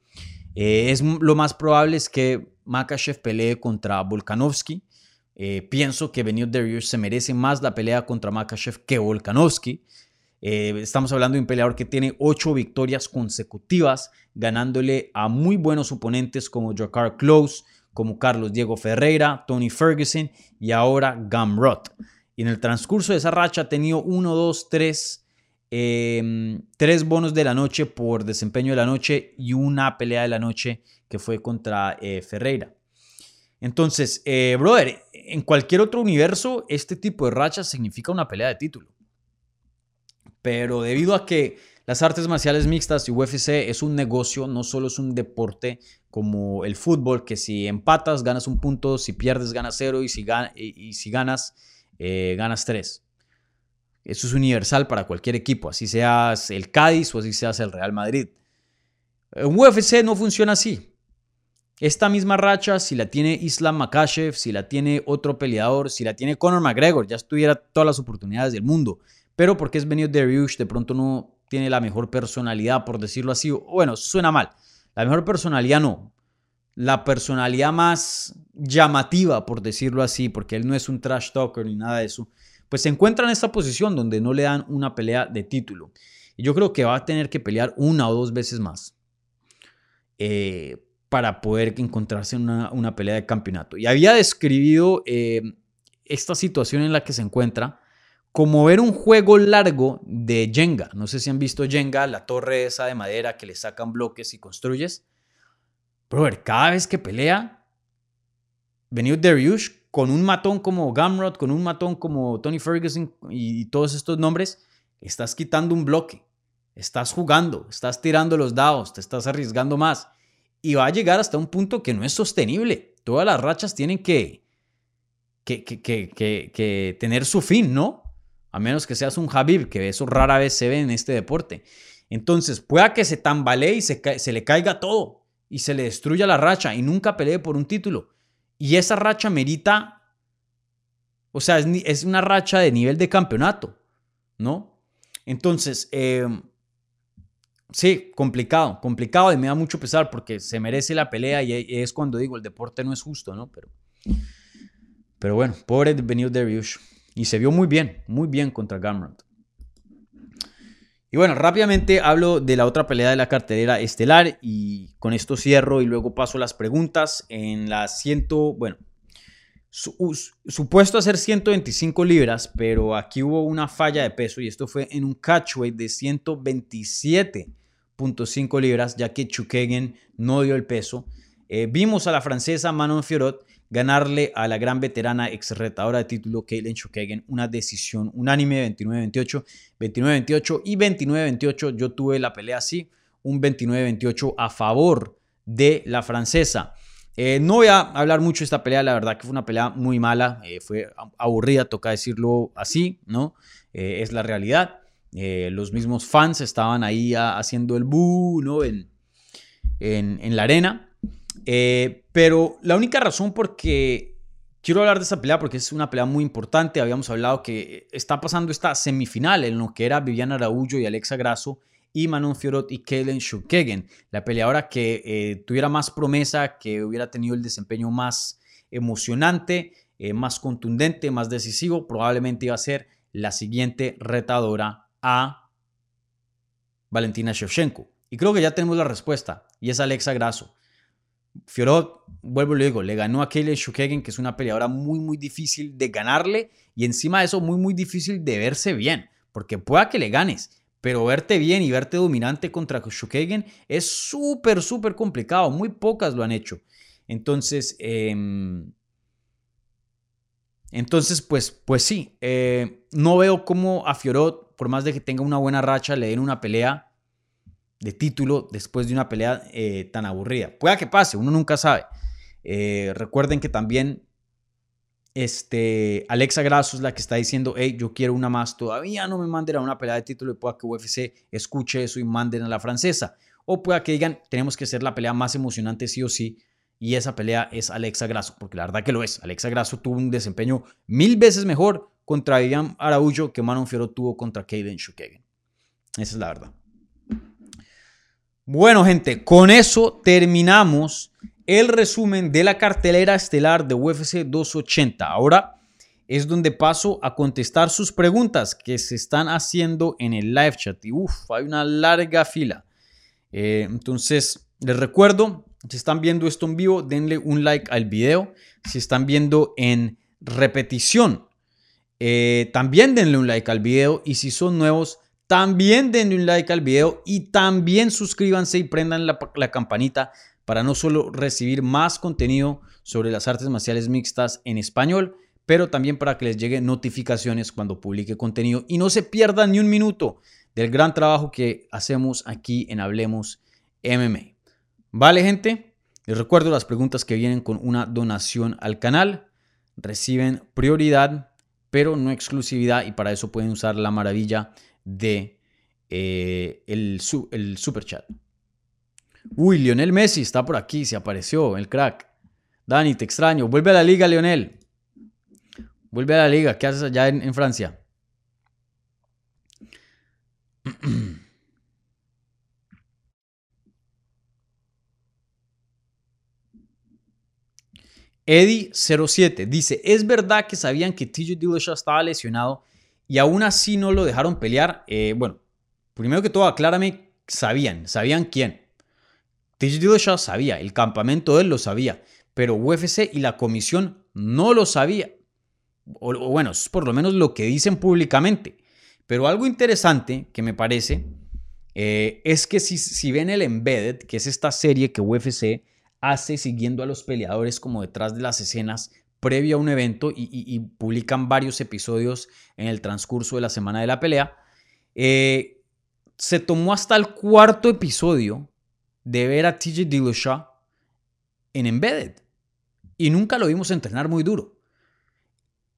es lo más probable es que Makachev pelee contra Volkanovski. Eh, pienso que Benio Dariush se merece más la pelea contra Makachev que Volkanovski. Eh, estamos hablando de un peleador que tiene ocho victorias consecutivas, ganándole a muy buenos oponentes como Jakar Close, como Carlos Diego Ferreira, Tony Ferguson y ahora Gamrot. Y en el transcurso de esa racha ha tenido uno, dos, tres, em, tres bonos de la noche por desempeño de la noche y una pelea de la noche que fue contra eh, Ferreira. Entonces, eh, brother, en cualquier otro universo, este tipo de rachas significa una pelea de título. Pero debido a que las artes marciales mixtas y UFC es un negocio, no solo es un deporte como el fútbol, que si empatas ganas un punto, si pierdes ganas cero y si, ganas, eh, ganas tres. Eso es universal para cualquier equipo, así seas el Cádiz o así seas el Real Madrid. En UFC no funciona así. Esta misma racha, si la tiene Islam Makashev, si la tiene otro peleador, si la tiene Conor McGregor, ya estuviera todas las oportunidades del mundo. Pero porque es venido Dariush, de pronto no tiene la mejor personalidad, por decirlo así. Bueno, suena mal. La mejor personalidad no. La personalidad más llamativa, por decirlo así, porque él no es un trash talker ni nada de eso, pues se encuentra en esta posición donde no le dan una pelea de título. Y yo creo que va a tener que pelear una o dos veces más. Eh, para poder encontrarse en una, pelea de campeonato. Y había describido eh, esta situación en la que se encuentra como ver un juego largo de Jenga. No sé si han visto Jenga, la torre esa de madera que le sacan bloques y construyes. Brother, cada vez que pelea, venido Dariush con un matón como Gamrot, con un matón como Tony Ferguson y todos estos nombres, estás quitando un bloque, estás jugando, estás tirando los dados, te estás arriesgando más y va a llegar hasta un punto que no es sostenible. Todas las rachas tienen que, que, que, que tener su fin, ¿no? A menos que seas un Habib, que eso rara vez se ve en este deporte. Entonces, pueda que se tambalee y se, le caiga todo y se le destruya la racha y nunca pelee por un título. Y esa racha merita, o sea, es, una racha de nivel de campeonato, ¿no? Entonces, eh, Sí, complicado, complicado y me da mucho pesar porque se merece la pelea y es cuando digo, el deporte no es justo, ¿no? Pero, pero bueno, pobre Benio Dariush. Y se vio muy bien, muy bien contra Gamrot. Y bueno, rápidamente hablo de la otra pelea de la cartelera estelar y con esto cierro y luego paso las preguntas. En la 100, bueno, supuesto a ser 125 libras, pero aquí hubo una falla de peso y esto fue en un catchweight de 127 .5 libras, ya que Chukegen no dio el peso. Eh, vimos a la francesa Manon Fiorot ganarle a la gran veterana ex retadora de título Caitlin Chukegen una decisión unánime 29-28, 29-28 y 29-28. Yo tuve la pelea así, un 29-28 a favor de la francesa. Eh, no voy a hablar mucho de esta pelea, la verdad que fue una pelea muy mala, eh, fue aburrida, toca decirlo así, ¿no? es la realidad. Eh, los mismos fans estaban ahí haciendo el boo, ¿no? En, en, la arena. Eh, pero la única razón por que quiero hablar de esta pelea, porque es una pelea muy importante, habíamos hablado que está pasando esta semifinal en lo que era Viviana Araújo y Alexa Grasso y Manon Fiorot y Kellen Shukegen, la peleadora que eh, tuviera más promesa, que hubiera tenido el desempeño más emocionante, más contundente, más decisivo, probablemente iba a ser la siguiente retadora a Valentina Shevchenko. Y creo que ya tenemos la respuesta, y es Alexa Grasso. Fiorot, vuelvo y le digo, le ganó a Kaylee Shukegen, que es una peleadora muy, muy difícil de ganarle, y encima de eso, muy, muy difícil de verse bien, porque pueda que le ganes, pero verte bien y verte dominante contra Shukegen es súper, súper complicado, muy pocas lo han hecho. Entonces, em, entonces pues, pues sí, eh, no veo cómo a Fiorot, por más de que tenga una buena racha, le den una pelea de título después de una pelea eh, tan aburrida. Pueda que pase, uno nunca sabe. Eh, recuerden que también este, Alexa Grasso es la que está diciendo, hey, yo quiero una más, todavía no me manden a una pelea de título y pueda que UFC escuche eso y manden a la francesa. O pueda que digan, tenemos que hacer la pelea más emocionante sí o sí, y esa pelea es Alexa Grasso, porque la verdad que lo es. Alexa Grasso tuvo un desempeño mil veces mejor contra Vivian Araújo que Manon Fioro tuvo contra Kaden Shukagan. Esa es la verdad. Bueno, gente, con eso terminamos el resumen de la cartelera estelar de UFC 280. Ahora es donde paso a contestar sus preguntas que se están haciendo en el live chat. Y uff, hay una larga fila. Eh, entonces, les recuerdo, si están viendo esto en vivo, denle un like al video. Si están viendo en repetición, eh, también denle un like al video. Y si son nuevos, también denle un like al video y también suscríbanse y prendan la, la campanita para no solo recibir más contenido sobre las artes marciales mixtas en español, pero también para que les lleguen notificaciones cuando publique contenido y no se pierdan ni un minuto del gran trabajo que hacemos aquí en Hablemos MMA. Vale, gente, les recuerdo las preguntas que vienen con una donación al canal. Reciben prioridad, pero no exclusividad y para eso pueden usar la maravilla de eh, el, el super chat. Uy, Lionel Messi está por aquí, se apareció, el crack. Dani, te extraño. Vuelve a la liga, Lionel. Vuelve a la liga. ¿Qué haces allá en, en Francia? Eddie07 dice, ¿es verdad que sabían que TJ Dillashaw estaba lesionado y aún así no lo dejaron pelear? Eh, bueno, primero que todo, aclárame, sabían, sabían quién. TJ Dillashaw sabía, el campamento de él lo sabía, pero UFC y la comisión no lo sabía. O, bueno, es por lo menos lo que dicen públicamente. Pero algo interesante que me parece eh, es que si, si ven el Embedded, que es esta serie que UFC hace siguiendo a los peleadores como detrás de las escenas previo a un evento y, publican varios episodios en el transcurso de la semana de la pelea, eh, se tomó hasta el cuarto episodio de ver a TJ Dillashaw en Embedded. Y nunca lo vimos entrenar muy duro.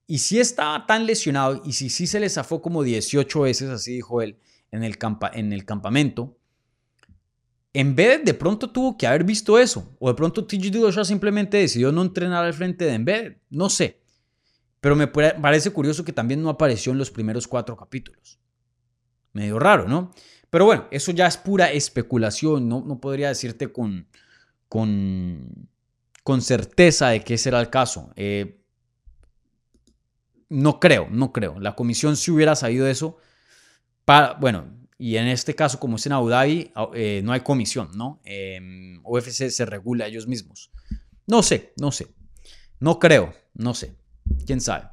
Y si estaba tan lesionado y si sí se le zafó como 18 veces, así dijo él, en el, en el campamento, Embedded de pronto tuvo que haber visto eso. O de pronto TJ Dillashaw simplemente decidió no entrenar al frente de Embedded. No sé. Pero me parece curioso que también no apareció en los primeros cuatro capítulos. Medio raro, ¿no? Pero bueno, eso ya es pura especulación, no, no podría decirte con, con, con, certeza de que ese era el caso. Eh, no creo, no creo. La comisión si hubiera sabido eso, para, bueno, y en este caso, como es en Abu Dhabi, eh, no hay comisión, ¿no? Eh, UFC se regula ellos mismos. No sé, no sé. No creo, no sé. ¿Quién sabe?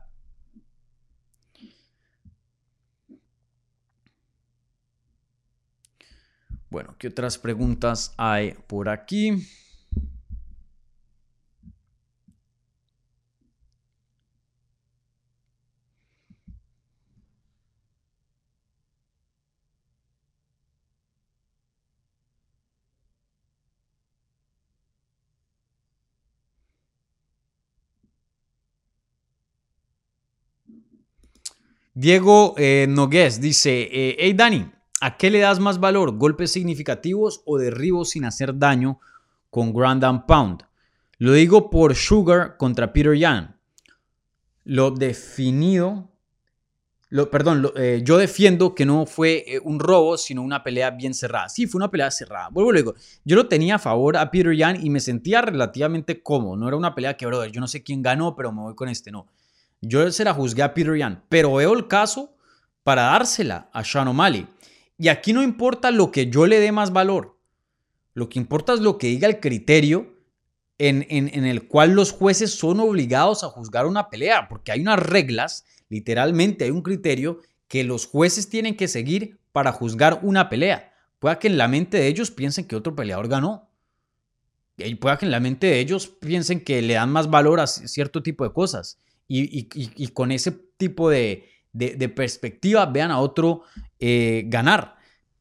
Bueno, ¿qué otras preguntas hay por aquí? Diego eh, Nogués dice, eh, hey Dani, ¿A qué le das más valor? ¿Golpes significativos o derribos sin hacer daño con Grand and Pound? Lo digo por Sugar contra Peter Yan. Lo definido, lo, perdón, eh, yo defiendo que no fue eh, un robo, sino una pelea bien cerrada. Sí, fue una pelea cerrada. Vuelvo luego. Yo lo tenía a favor a Peter Yan y me sentía relativamente cómodo. No era una pelea que, brother, yo no sé quién ganó, pero me voy con este. No. Yo se la juzgué a Peter Yan, pero veo el caso para dársela a Sean O'Malley. Y aquí no importa lo que yo le dé más valor. Lo que importa es lo que diga el criterio en, en, el cual los jueces son obligados a juzgar una pelea, porque hay unas reglas, literalmente hay un criterio que los jueces tienen que seguir para juzgar una pelea. Pueda que en la mente de ellos piensen que otro peleador ganó. Y que en la mente de ellos piensen que le dan más valor a cierto tipo de cosas. Y, con ese tipo de, perspectiva vean a otro eh, ganar.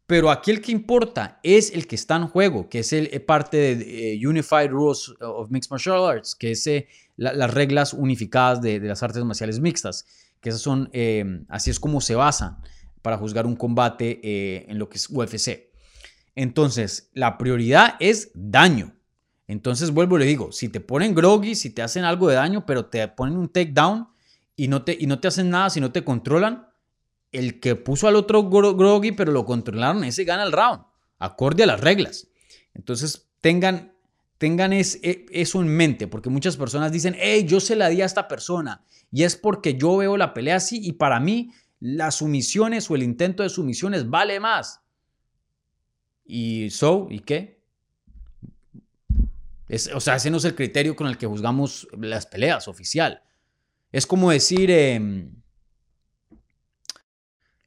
Pero aquí el que importa es el que está en juego, que es el, eh, parte de eh, Unified Rules of Mixed Martial Arts, que es las reglas unificadas de, las artes marciales mixtas, que esas son, así es como se basan para juzgar un combate en lo que es UFC. Entonces, la prioridad es daño. Entonces, vuelvo y le digo, si te ponen groggy, si te hacen algo de daño, pero te ponen un takedown y no te, y no te hacen nada, si no te controlan, el que puso al otro groggy, pero lo controlaron, ese gana el round, acorde a las reglas. Entonces, tengan, tengan e, eso en mente, porque muchas personas dicen, hey, yo se la di a esta persona, y es porque yo veo la pelea así, y para mí las sumisiones o el intento de sumisiones vale más. ¿Y so? ¿Y qué? O sea, ese no es el criterio con el que juzgamos las peleas oficial. Es como decir, em,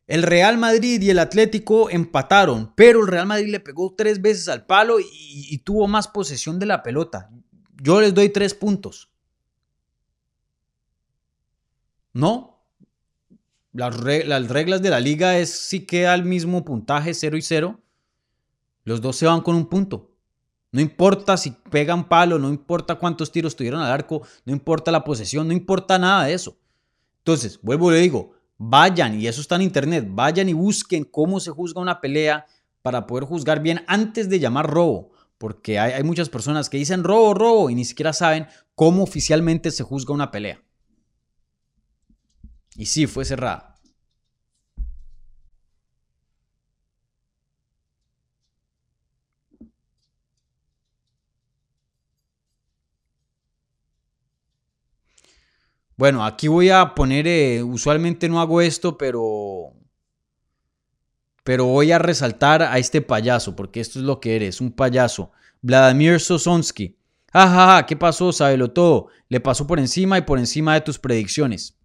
el Real Madrid y el Atlético empataron, pero el Real Madrid le pegó tres veces al palo y, tuvo más posesión de la pelota. Yo les doy tres puntos. ¿No? Las, las reglas de la liga es si queda el mismo puntaje 0 y 0 los dos se van con un punto. No importa si pegan palo, no importa cuántos tiros tuvieron al arco, no importa la posesión, no importa nada de eso. Entonces, vuelvo y le digo, vayan, y eso está en internet, vayan y busquen cómo se juzga una pelea para poder juzgar bien antes de llamar robo. Porque hay, hay muchas personas que dicen robo, robo, y ni siquiera saben cómo oficialmente se juzga una pelea. Y sí, fue cerrada. Bueno, aquí voy a poner, eh, usualmente no hago esto, pero... Pero voy a resaltar a este payaso, porque esto es lo que eres, un payaso. Vladimir Sosonsky. Jajaja, ¿qué pasó? Sábelo todo. Le pasó por encima y por encima de tus predicciones.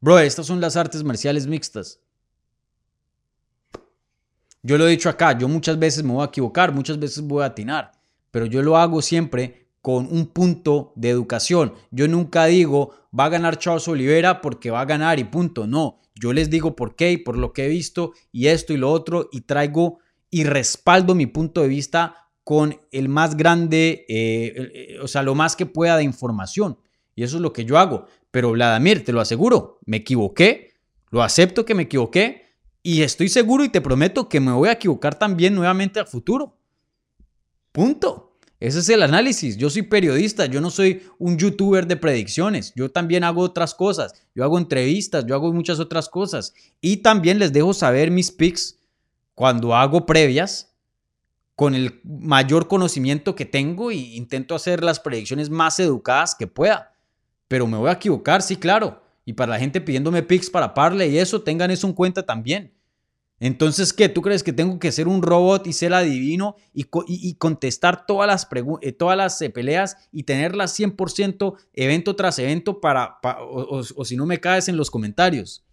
Bro, estas son las artes marciales mixtas. Yo lo he dicho acá, yo muchas veces me voy a equivocar, muchas veces voy a atinar, pero yo lo hago siempre con un punto de educación. Yo nunca digo, va a ganar Charles Oliveira porque va a ganar y punto. No, yo les digo por qué y por lo que he visto y esto y lo otro y traigo y respaldo mi punto de vista con el más grande, eh, eh, o sea, lo más que pueda de información. Y eso es lo que yo hago. Pero Vladimir, te lo aseguro, me equivoqué, lo acepto que me equivoqué y estoy seguro y te prometo que me voy a equivocar también nuevamente al futuro. Punto. Ese es el análisis. Yo soy periodista, yo no soy un youtuber de predicciones. Yo también hago otras cosas. Yo hago entrevistas, yo hago muchas otras cosas. Y también les dejo saber mis picks cuando hago previas con el mayor conocimiento que tengo y intento hacer las predicciones más educadas que pueda. Pero me voy a equivocar, sí, claro. Y para la gente pidiéndome picks para parle y eso, tengan eso en cuenta también. Entonces, ¿qué? ¿Tú crees que tengo que ser un robot y ser adivino y, y, contestar todas las, eh, todas las eh, peleas y tenerlas 100% evento tras evento para, o, si no me caes en los comentarios?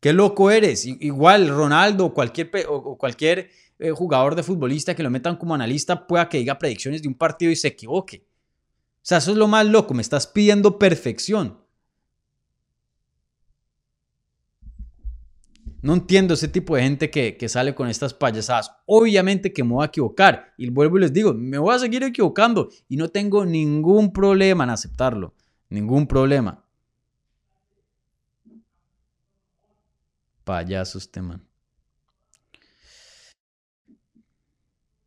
Qué loco eres. Igual Ronaldo o cualquier, o cualquier eh, jugador de futbolista que lo metan como analista pueda que diga predicciones de un partido y se equivoque. O sea, eso es lo más loco. Me estás pidiendo perfección. No entiendo ese tipo de gente que, sale con estas payasadas. Obviamente que me voy a equivocar. Y vuelvo y les digo, me voy a seguir equivocando. Y no tengo ningún problema en aceptarlo. Ningún problema. Payaso este man.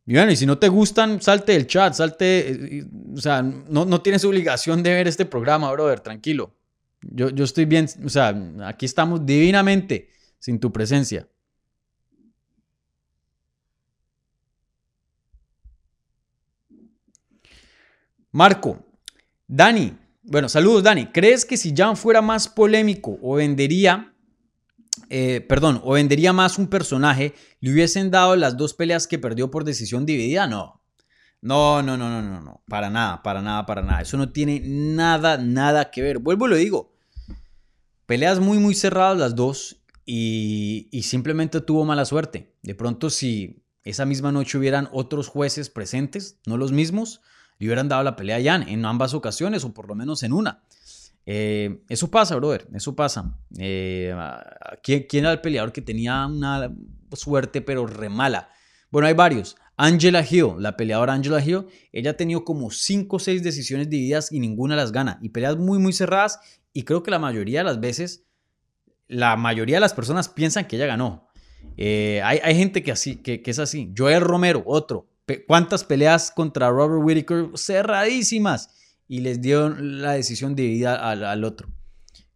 Y bueno, y si no te gustan, salte del chat, salte. Eh, o sea, no, no tienes obligación de ver este programa, brother, tranquilo. Yo, yo estoy bien, o sea, aquí estamos divinamente sin tu presencia. Marco, Dani, bueno, saludos Dani. ¿Crees que si Jan fuera más polémico o vendería, eh, perdón, o vendería más un personaje, le hubiesen dado las dos peleas que perdió por decisión dividida? No. No, no, no, no, no, no. Para nada, para nada, para nada. Eso no tiene nada, nada que ver. Vuelvo y lo digo. Peleas muy, muy cerradas las dos y, simplemente tuvo mala suerte. De pronto, si esa misma noche hubieran otros jueces presentes, no los mismos, le hubieran dado la pelea a Jan en ambas ocasiones o por lo menos en una. Eh, eso pasa, brother, eso pasa. Eh, ¿quién, ¿quién, era el peleador que tenía una suerte pero re mala? Bueno, hay varios. Angela Hill, la peleadora Angela Hill, ella ha tenido como 5 o 6 decisiones divididas y ninguna las gana. Y peleas muy, muy cerradas. Y creo que la mayoría de las veces, la mayoría de las personas piensan que ella ganó. Eh, hay, hay, gente que, así, que, es así. Joel Romero, otro. ¿Cuántas peleas contra Robert Whittaker? Cerradísimas. Y les dio la decisión dividida al, al otro.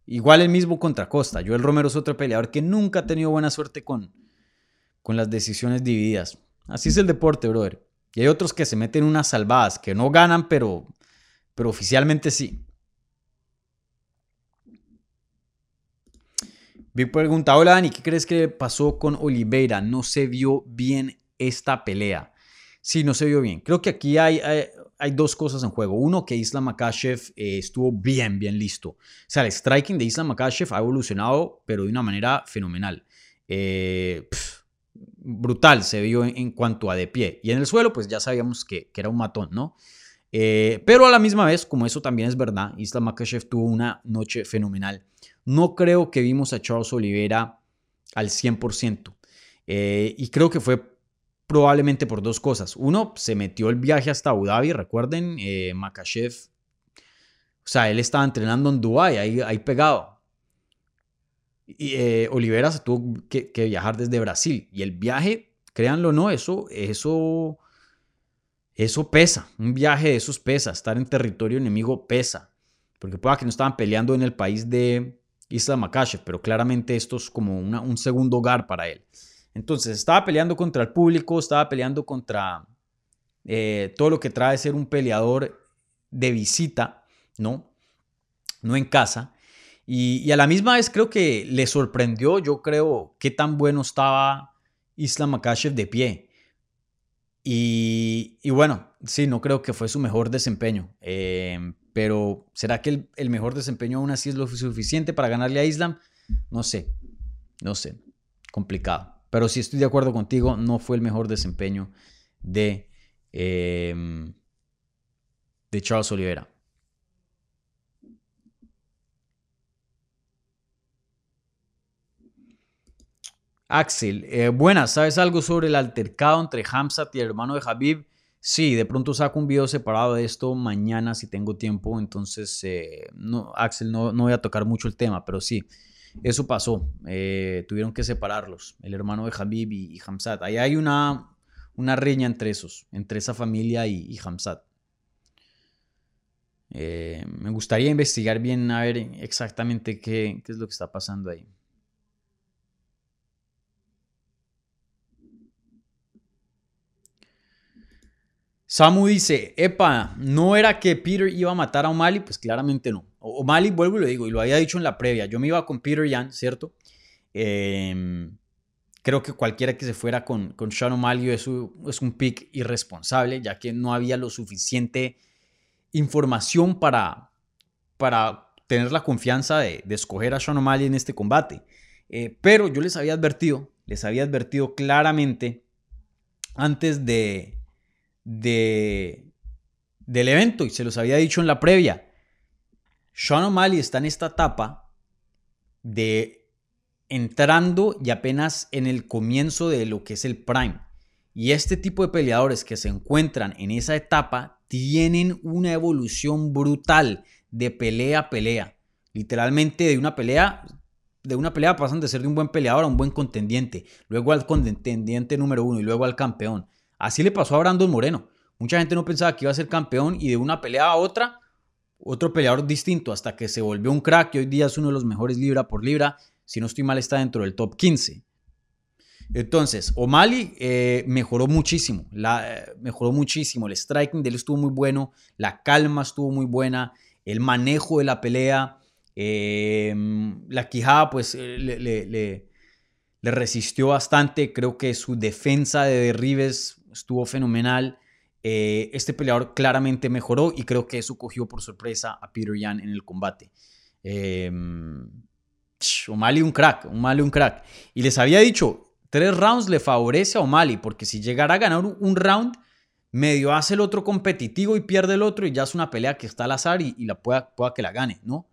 Igual el mismo contra Costa. Joel Romero es otro peleador que nunca ha tenido buena suerte con, con las decisiones divididas. Así es el deporte, brother. Y hay otros que se meten unas salvadas, que no ganan, pero, pero oficialmente sí. Big pregunta, hola Dani, ¿qué crees que pasó con Oliveira? No se vio bien esta pelea. Sí, no se vio bien. Creo que aquí hay, hay, dos cosas en juego. Uno, que Islam Makashev eh, estuvo bien, bien listo. O sea, el striking de Islam Makashev ha evolucionado, pero de una manera fenomenal. Eh, brutal se vio en, cuanto a de pie. Y en el suelo, pues ya sabíamos que, era un matón, ¿no? Eh, pero a la misma vez, como eso también es verdad, Islam Makashev tuvo una noche fenomenal. No creo que vimos a Charles Oliveira al 100%. Eh, y creo que fue probablemente por dos cosas. Uno, se metió el viaje hasta Abu Dhabi, recuerden, eh, Makashev, o sea, él estaba entrenando en Dubái, ahí, ahí pegado. Y eh, Olivera se tuvo que, viajar desde Brasil. Y el viaje, créanlo o no, eso, eso, eso pesa. Un viaje de esos pesa. Estar en territorio enemigo pesa. Porque pueda que no estaban peleando en el país de Isla Makashev, pero claramente esto es como un segundo hogar para él. Entonces, estaba peleando contra el público, estaba peleando contra eh, todo lo que trae ser un peleador de visita, ¿no? No en casa. Y, a la misma vez creo que le sorprendió, yo creo, qué tan bueno estaba Islam Makashev de pie. Y, bueno, sí, no creo que fue su mejor desempeño. Em, pero ¿será que el, mejor desempeño aún así es lo suficiente para ganarle a Islam? No sé, no sé, complicado. Pero sí estoy de acuerdo contigo, no fue el mejor desempeño de, em, de Charles Oliveira. Axel, eh, buenas, ¿sabes algo sobre el altercado entre Hamzat y el hermano de Habib? Sí, de pronto saco un video separado de esto mañana si tengo tiempo, entonces, eh, no, Axel, no, no, voy a tocar mucho el tema, pero sí, eso pasó, eh, tuvieron que separarlos, el hermano de Habib y, Hamzat. Ahí hay una, una riña entre esos, entre esa familia y, y Hamzat. me gustaría investigar bien a ver exactamente qué, qué es lo que está pasando ahí. Samu dice, epa, ¿no era que Peter iba a matar a O'Malley? Pues claramente no. O'Malley, vuelvo y lo digo, y lo había dicho en la previa, yo me iba con Peter Yan, ¿cierto? Em, creo que cualquiera que se fuera con, con Sean O'Malley es un, pick irresponsable, ya que no había lo suficiente información para, para tener la confianza de, escoger a Sean O'Malley en este combate. Eh, pero yo les había advertido, les había advertido claramente antes de, de, del evento y se los había dicho en la previa. Sean O'Malley está en esta etapa de entrando y apenas en el comienzo de lo que es el prime. Y este tipo de peleadores que se encuentran en esa etapa tienen una evolución brutal de pelea a pelea. Literalmente de una pelea de una pelea pasan de ser de un buen peleador a un buen contendiente, luego al contendiente número uno y luego al campeón. Así le pasó a Brandon Moreno. Mucha gente no pensaba que iba a ser campeón y de una pelea a otra, otro peleador distinto hasta que se volvió un crack y hoy día es uno de los mejores libra por libra. Si no estoy mal, está dentro del top 15. Entonces, O'Malley eh, mejoró muchísimo, la, eh, mejoró muchísimo. El striking de él estuvo muy bueno, la calma estuvo muy buena, el manejo de la pelea, em, la quijada, pues eh, le, le, resistió bastante. Creo que su defensa de derribes estuvo fenomenal. Eh, este peleador claramente mejoró y creo que eso cogió por sorpresa a Peter Yan en el combate. Eh, un crack, un O'Malley un crack. Y les había dicho, tres rounds le favorece a O'Malley, porque si llegara a ganar un round, medio hace el otro competitivo y pierde el otro y ya es una pelea que está al azar y, la pueda, pueda, que la gane, ¿no?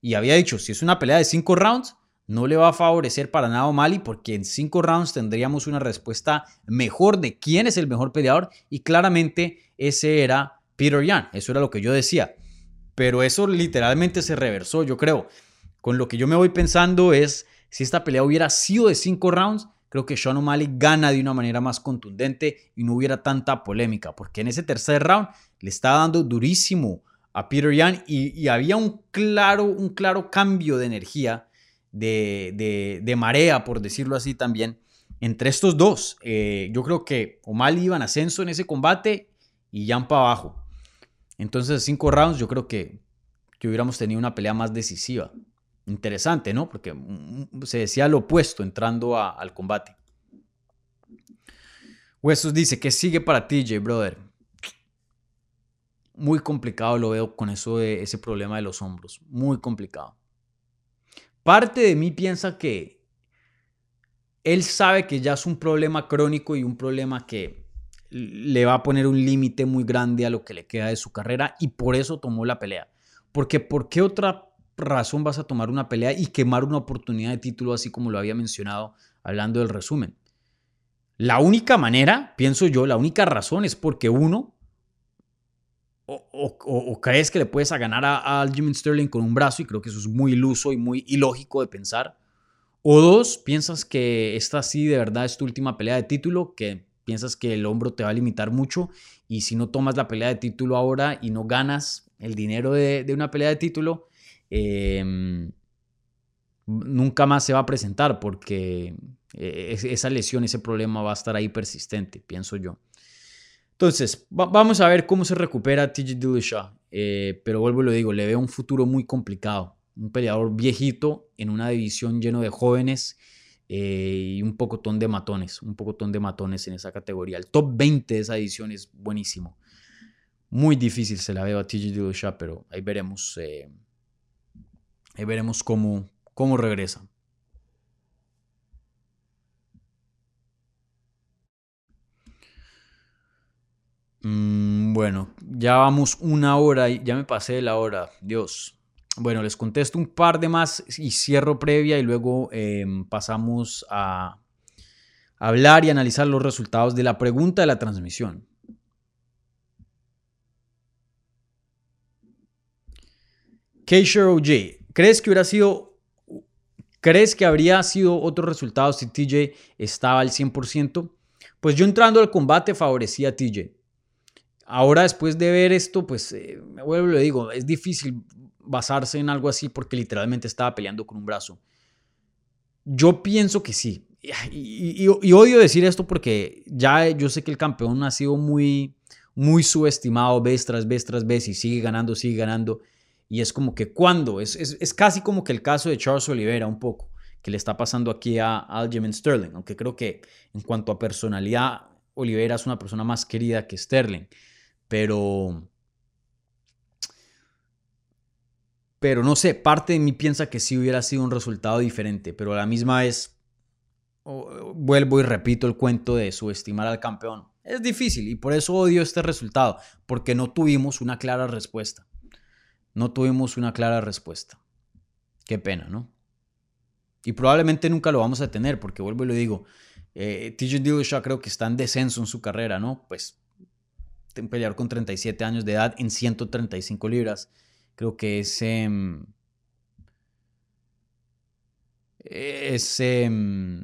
Y había dicho, si es una pelea de cinco rounds, no le va a favorecer para nada a O'Malley porque en cinco rounds tendríamos una respuesta mejor de quién es el mejor peleador y claramente ese era Peter Yan, eso era lo que yo decía. Pero eso literalmente se reversó, yo creo. Con lo que yo me voy pensando es, si esta pelea hubiera sido de cinco rounds, creo que Sean O'Malley gana de una manera más contundente y no hubiera tanta polémica, porque en ese tercer round le estaba dando durísimo a Peter Yan y, había un claro, un claro cambio de energía, de, de, marea, por decirlo así también, entre estos dos. Eh, yo creo que O'Malley iba en ascenso en ese combate y Yan para abajo. Entonces, cinco rounds, yo creo que, que hubiéramos tenido una pelea más decisiva. Interesante, ¿no? Porque mm, se decía lo opuesto entrando al combate. Huesos dice, ¿qué sigue para TJ, brother? Muy complicado lo veo con eso de ese problema de los hombros. Muy complicado. Parte de mí piensa que él sabe que ya es un problema crónico y un problema que le va a poner un límite muy grande a lo que le queda de su carrera y por eso tomó la pelea. Porque ¿por qué otra razón vas a tomar una pelea y quemar una oportunidad de título así como lo había mencionado hablando del resumen? La única manera, pienso yo, la única razón es porque uno, o, crees que le puedes ganar a, Jimmy Sterling con un brazo, y creo que eso es muy iluso y muy ilógico de pensar. O dos, piensas que esta sí de verdad es tu última pelea de título, que piensas que el hombro te va a limitar mucho y si no tomas la pelea de título ahora y no ganas el dinero de una pelea de título, Em, nunca más se va a presentar porque eh, esa lesión, ese problema va a estar ahí persistente, pienso yo. Entonces, vamos a ver cómo se recupera TJ Dillashaw. Eh, pero vuelvo y lo digo, le veo un futuro muy complicado. Un peleador viejito en una división lleno de jóvenes eh, y un pocotón de matones. Un pocotón de matones en esa categoría. El top 20 de esa edición es buenísimo. Muy difícil se la veo a TJ Dillashaw, pero ahí veremos y veremos cómo, cómo regresa. Mm, bueno, ya vamos una hora y ya me pasé la hora. Dios. Bueno, les contesto un par de más y cierro previa y luego em, pasamos a hablar y analizar los resultados de la pregunta de la transmisión. Keisha OJ, ¿Crees que hubiera sido, crees que habría sido otro resultado si TJ estaba al 100%? Pues yo entrando al combate favorecía a TJ. Ahora después de ver esto, pues eh, me vuelvo y le digo, es difícil basarse en algo así porque literalmente estaba peleando con un brazo. Yo pienso que sí. Y, odio decir esto porque ya yo sé que el campeón ha sido muy, muy subestimado vez tras vez tras vez y sigue ganando, sigue ganando. Y es como que cuando, es, es, casi como que el caso de Charles Oliveira un poco, que le está pasando aquí a Aljamain Sterling, aunque creo que en cuanto a personalidad, Oliveira es una persona más querida que Sterling, pero... Pero no sé, parte de mí piensa que sí hubiera sido un resultado diferente, pero a la misma vez vuelvo y repito el cuento de subestimar al campeón. Es difícil y por eso odio este resultado, porque no tuvimos una clara respuesta. No tuvimos una clara respuesta. Qué pena, ¿no? Y probablemente nunca lo vamos a tener, porque vuelvo y lo digo, eh, TJ Dillashaw creo que está en descenso en su carrera, ¿no? Pues un peleador con 37 años de edad en 135 libras. Creo que es, em, em,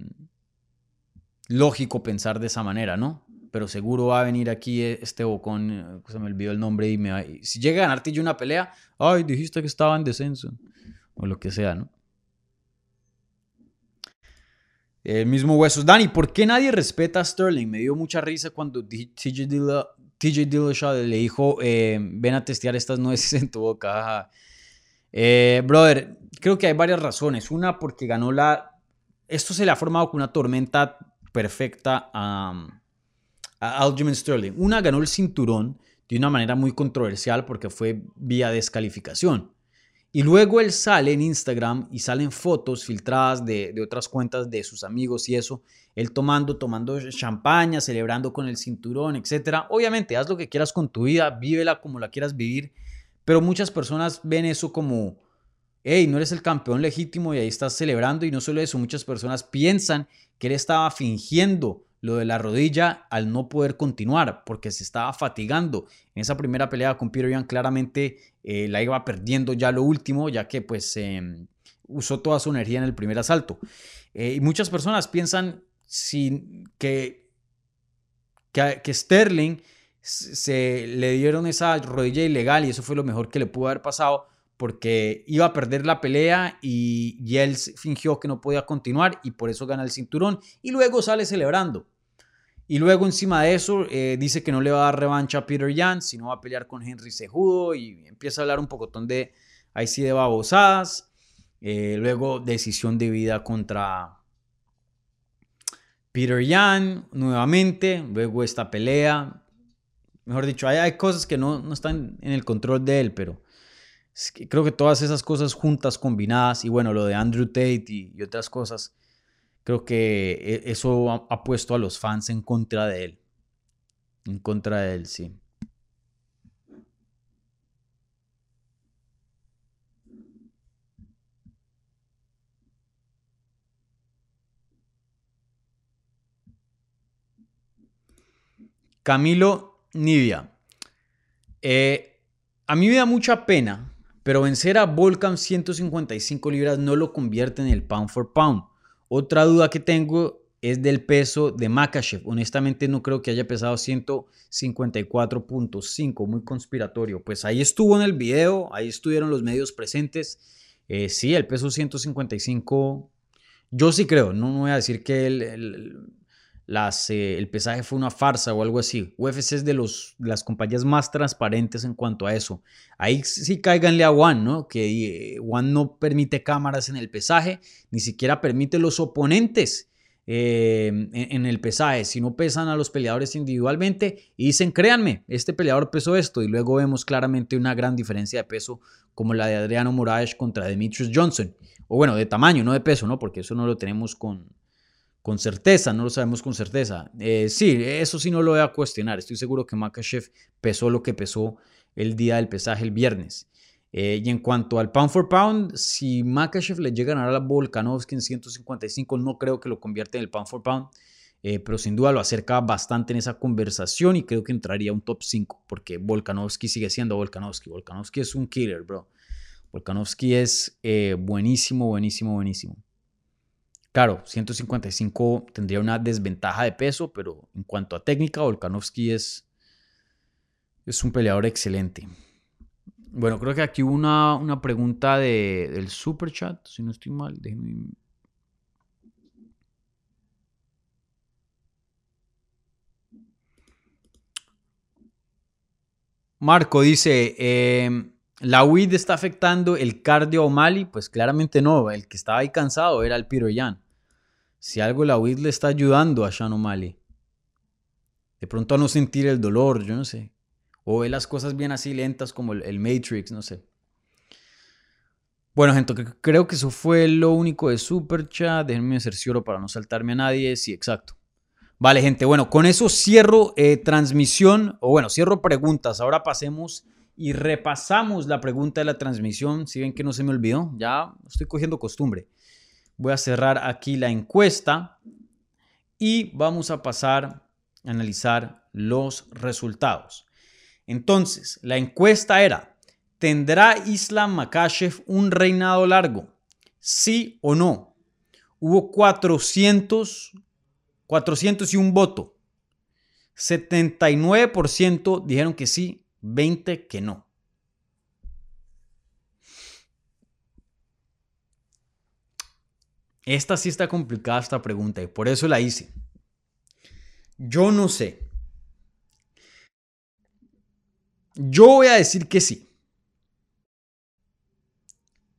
lógico pensar de esa manera, ¿no? pero seguro va a venir aquí e, este bocón, eh, se me olvidó el nombre y si llega a ganarte yo una pelea, ay, dijiste que estaba en descenso, o lo que sea, ¿no? El mismo Huesos. Dani, ¿por qué nadie respeta a Sterling? Me dio mucha risa cuando TJ Dillashaw le dijo, eh, ven a testear estas nueces en tu boca. Eh, brother, creo que hay varias razones. Una, porque ganó la... Esto se le ha formado con una tormenta perfecta a a Sterling. Una ganó el cinturón de una manera muy controversial porque fue vía descalificación. Y luego él sale en Instagram y salen fotos filtradas de, de, otras cuentas de sus amigos y eso. Él tomando, tomando champaña, celebrando con el cinturón, etc. Obviamente, haz lo que quieras con tu vida, vívela como la quieras vivir. Pero muchas personas ven eso como, hey, no eres el campeón legítimo y ahí estás celebrando. Y no solo eso, muchas personas piensan que él estaba fingiendo lo de la rodilla al no poder continuar porque se estaba fatigando. En esa primera pelea con Peter Young claramente eh, la iba perdiendo ya lo último, ya que pues em, usó toda su energía en el primer asalto. Eh, y muchas personas piensan que, que, Sterling se le dieron esa rodilla ilegal y eso fue lo mejor que le pudo haber pasado porque iba a perder la pelea y, y, él fingió que no podía continuar y por eso gana el cinturón y luego sale celebrando. Y luego encima de eso eh, dice que no le va a dar revancha a Peter Yan, sino va a pelear con Henry Cejudo y empieza a hablar un pocotón de, ahí sí, de babosadas. Eh, luego decisión de vida contra Peter Yan nuevamente. Luego esta pelea. Mejor dicho, hay, hay cosas que no, no, están en el control de él, pero creo que todas esas cosas juntas, combinadas, y bueno, lo de Andrew Tate y otras cosas, Creo que e, eso ha, puesto a los fans en contra de él. En contra de él, sí. Camilo Nivia. Eh, a mí me da mucha pena, pero vencer a Volcam 155 libras no lo convierte en el pound for pound. Otra duda que tengo es del peso de Makachev. Honestamente no creo que haya pesado 154.5, muy conspiratorio. Pues ahí estuvo en el video, ahí estuvieron los medios presentes. Eh, sí, el peso 155, yo sí creo, no, voy a decir que el, eh, el pesaje fue una farsa o algo así. UFC es de, los, las compañías más transparentes en cuanto a eso. Ahí sí cáiganle a Juan, ¿no? Que Juan eh, no permite cámaras en el pesaje, ni siquiera permite los oponentes eh, en, el pesaje. Si no pesan a los peleadores individualmente y dicen, créanme, este peleador pesó esto. Y luego vemos claramente una gran diferencia de peso como la de Adriano Moraes contra Demetrius Johnson. O bueno, de tamaño, no de peso, ¿no? Porque eso no lo tenemos con con certeza, no lo sabemos con certeza. Eh, sí, eso sí no lo voy a cuestionar. Estoy seguro que Makachev pesó lo que pesó el día del pesaje el viernes. Eh, y en cuanto al pound for pound, si Makachev le llega a ganar a Volkanovski en 155, no creo que lo convierta en el pound for pound. Eh, pero sin duda lo acerca bastante en esa conversación y creo que entraría un top 5 porque Volkanovski sigue siendo Volkanovski. Volkanovski es un killer, bro. Volkanovski es buenísimo, buenísimo, buenísimo. Claro, 155 tendría una desventaja de peso, pero en cuanto a técnica, Volkanovski es, es un peleador excelente. Bueno, creo que aquí hubo una, una pregunta de, del super chat, si no estoy mal. Déjenme... Marco dice, em, ¿la WID está afectando el cardio a O'Malley? Pues claramente no, el que estaba ahí cansado era el Piro Yan si algo la WID le está ayudando a Sean O'Malley. De pronto a no sentir el dolor, yo no sé. O ve las cosas bien así lentas como el, Matrix, no sé. Bueno, gente, creo que eso fue lo único de Super Chat. Déjenme cercioro para no saltarme a nadie. Sí, exacto. Vale, gente. Bueno, con eso cierro eh, transmisión, o bueno, cierro preguntas. Ahora pasemos y repasamos la pregunta de la transmisión. Si ven que no se me olvidó, ya estoy cogiendo costumbre. Voy a cerrar aquí la encuesta y vamos a pasar a analizar los resultados. Entonces, la encuesta era, ¿tendrá Islam Makashev un reinado largo? ¿Sí o no? Hubo 400, 400 y un voto. 79% dijeron que sí, 20 que no. Esta sí está complicada esta pregunta y por eso la hice. Yo no sé. Yo voy a decir que sí.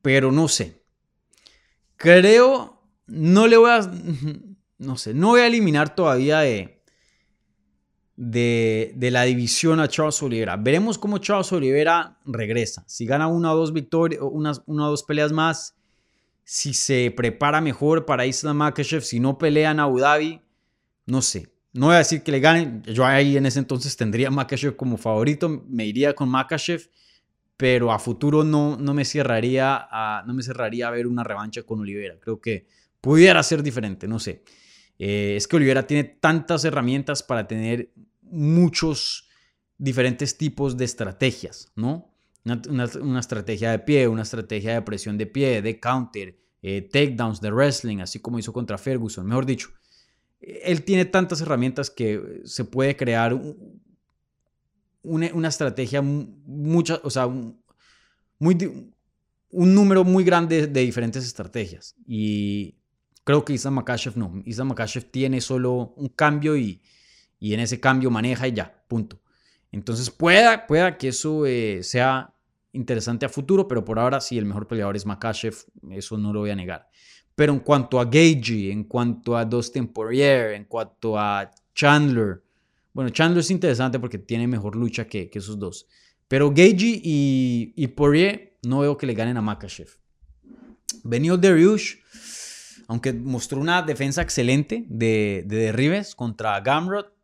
Pero no sé. Creo, no le voy a, no sé, no voy a eliminar todavía de, de, la división a Charles Oliveira. Veremos cómo Charles Oliveira regresa. Si gana una o dos victorias, unas, una o dos peleas más, si se prepara mejor para Islam Makhachev, si no pelea en Abu Dhabi, no sé. No voy a decir que le ganen. Yo ahí en ese entonces tendría Makachev como favorito. Me iría con Makachev. Pero a futuro no, no, me cerraría a, no me cerraría a ver una revancha con Oliveira. Creo que pudiera ser diferente, no sé. Eh, es que Oliveira tiene tantas herramientas para tener muchos diferentes tipos de estrategias, ¿no? Una, estrategia de pie, una estrategia de presión de pie, de counter, eh, takedowns, de wrestling, así como hizo contra Ferguson. Mejor dicho, él tiene tantas herramientas que se puede crear una, estrategia, mucha, o sea, un número muy grande de diferentes estrategias. Y creo que Islam Makashev no. Islam Makashev tiene solo un cambio y, y en ese cambio maneja y ya, punto. Entonces pueda, pueda que eso eh, sea interesante a futuro, pero por ahora sí, el mejor peleador es Makashev, eso no lo voy a negar. Pero en cuanto a Gagey, en cuanto a Dustin Poirier, en cuanto a Chandler, bueno, Chandler es interesante porque tiene mejor lucha que, esos dos. Pero Gagey y, y, Poirier no veo que le ganen a Makachev. Benio Dariush, aunque mostró una defensa excelente de, de derribes contra Gamrot,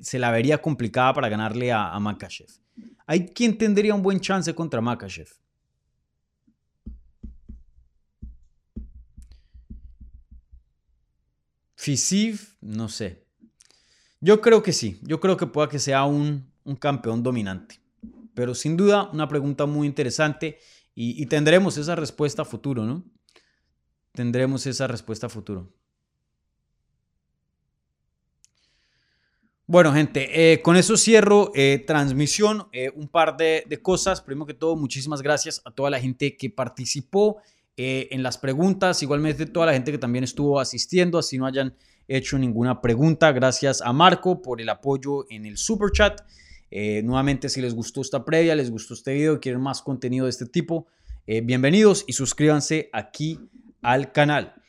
se la vería complicada para ganarle a, a Makachev. Hay quien tendría un buen chance contra Makachev. Fisiv, no sé. Yo creo que sí. Yo creo que pueda que sea un, campeón dominante. Pero sin duda, una pregunta muy interesante y, tendremos esa respuesta a futuro, ¿no? Tendremos esa respuesta a futuro. Bueno, gente, eh, con eso cierro eh, transmisión. Eh, un par de, de, cosas. Primero que todo, muchísimas gracias a toda la gente que participó en las preguntas. Igualmente toda la gente que también estuvo asistiendo, así no hayan hecho ninguna pregunta. Gracias a Marco por el apoyo en el super chat. Nuevamente, si les gustó esta previa, les gustó este video quieren más contenido de este tipo, bienvenidos y suscríbanse aquí al canal.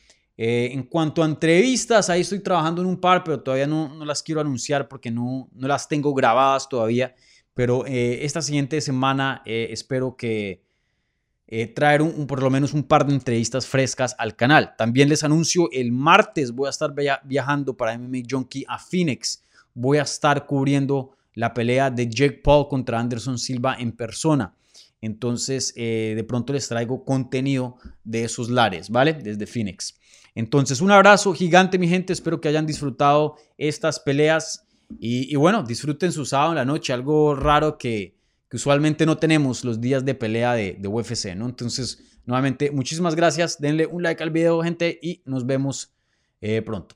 En cuanto a entrevistas, ahí estoy trabajando en un par, pero todavía no, no las quiero anunciar porque no, no, las tengo grabadas todavía. Pero esta siguiente semana espero que, eh, traer un, por lo menos un par de entrevistas frescas al canal. También les anuncio, el martes voy a estar viajando para MMA Junkie a Phoenix. Voy a estar cubriendo la pelea de Jake Paul contra Anderson Silva en persona. Entonces, eh, de pronto les traigo contenido de esos lares, ¿vale? Desde Phoenix. Entonces, un abrazo gigante, mi gente. Espero que hayan disfrutado estas peleas. Y, bueno, disfruten su sábado en la noche. Algo raro que, que usualmente no tenemos los días de pelea de, UFC, ¿no? Entonces, nuevamente, muchísimas gracias. Denle un like al video, gente, y nos vemos eh, pronto.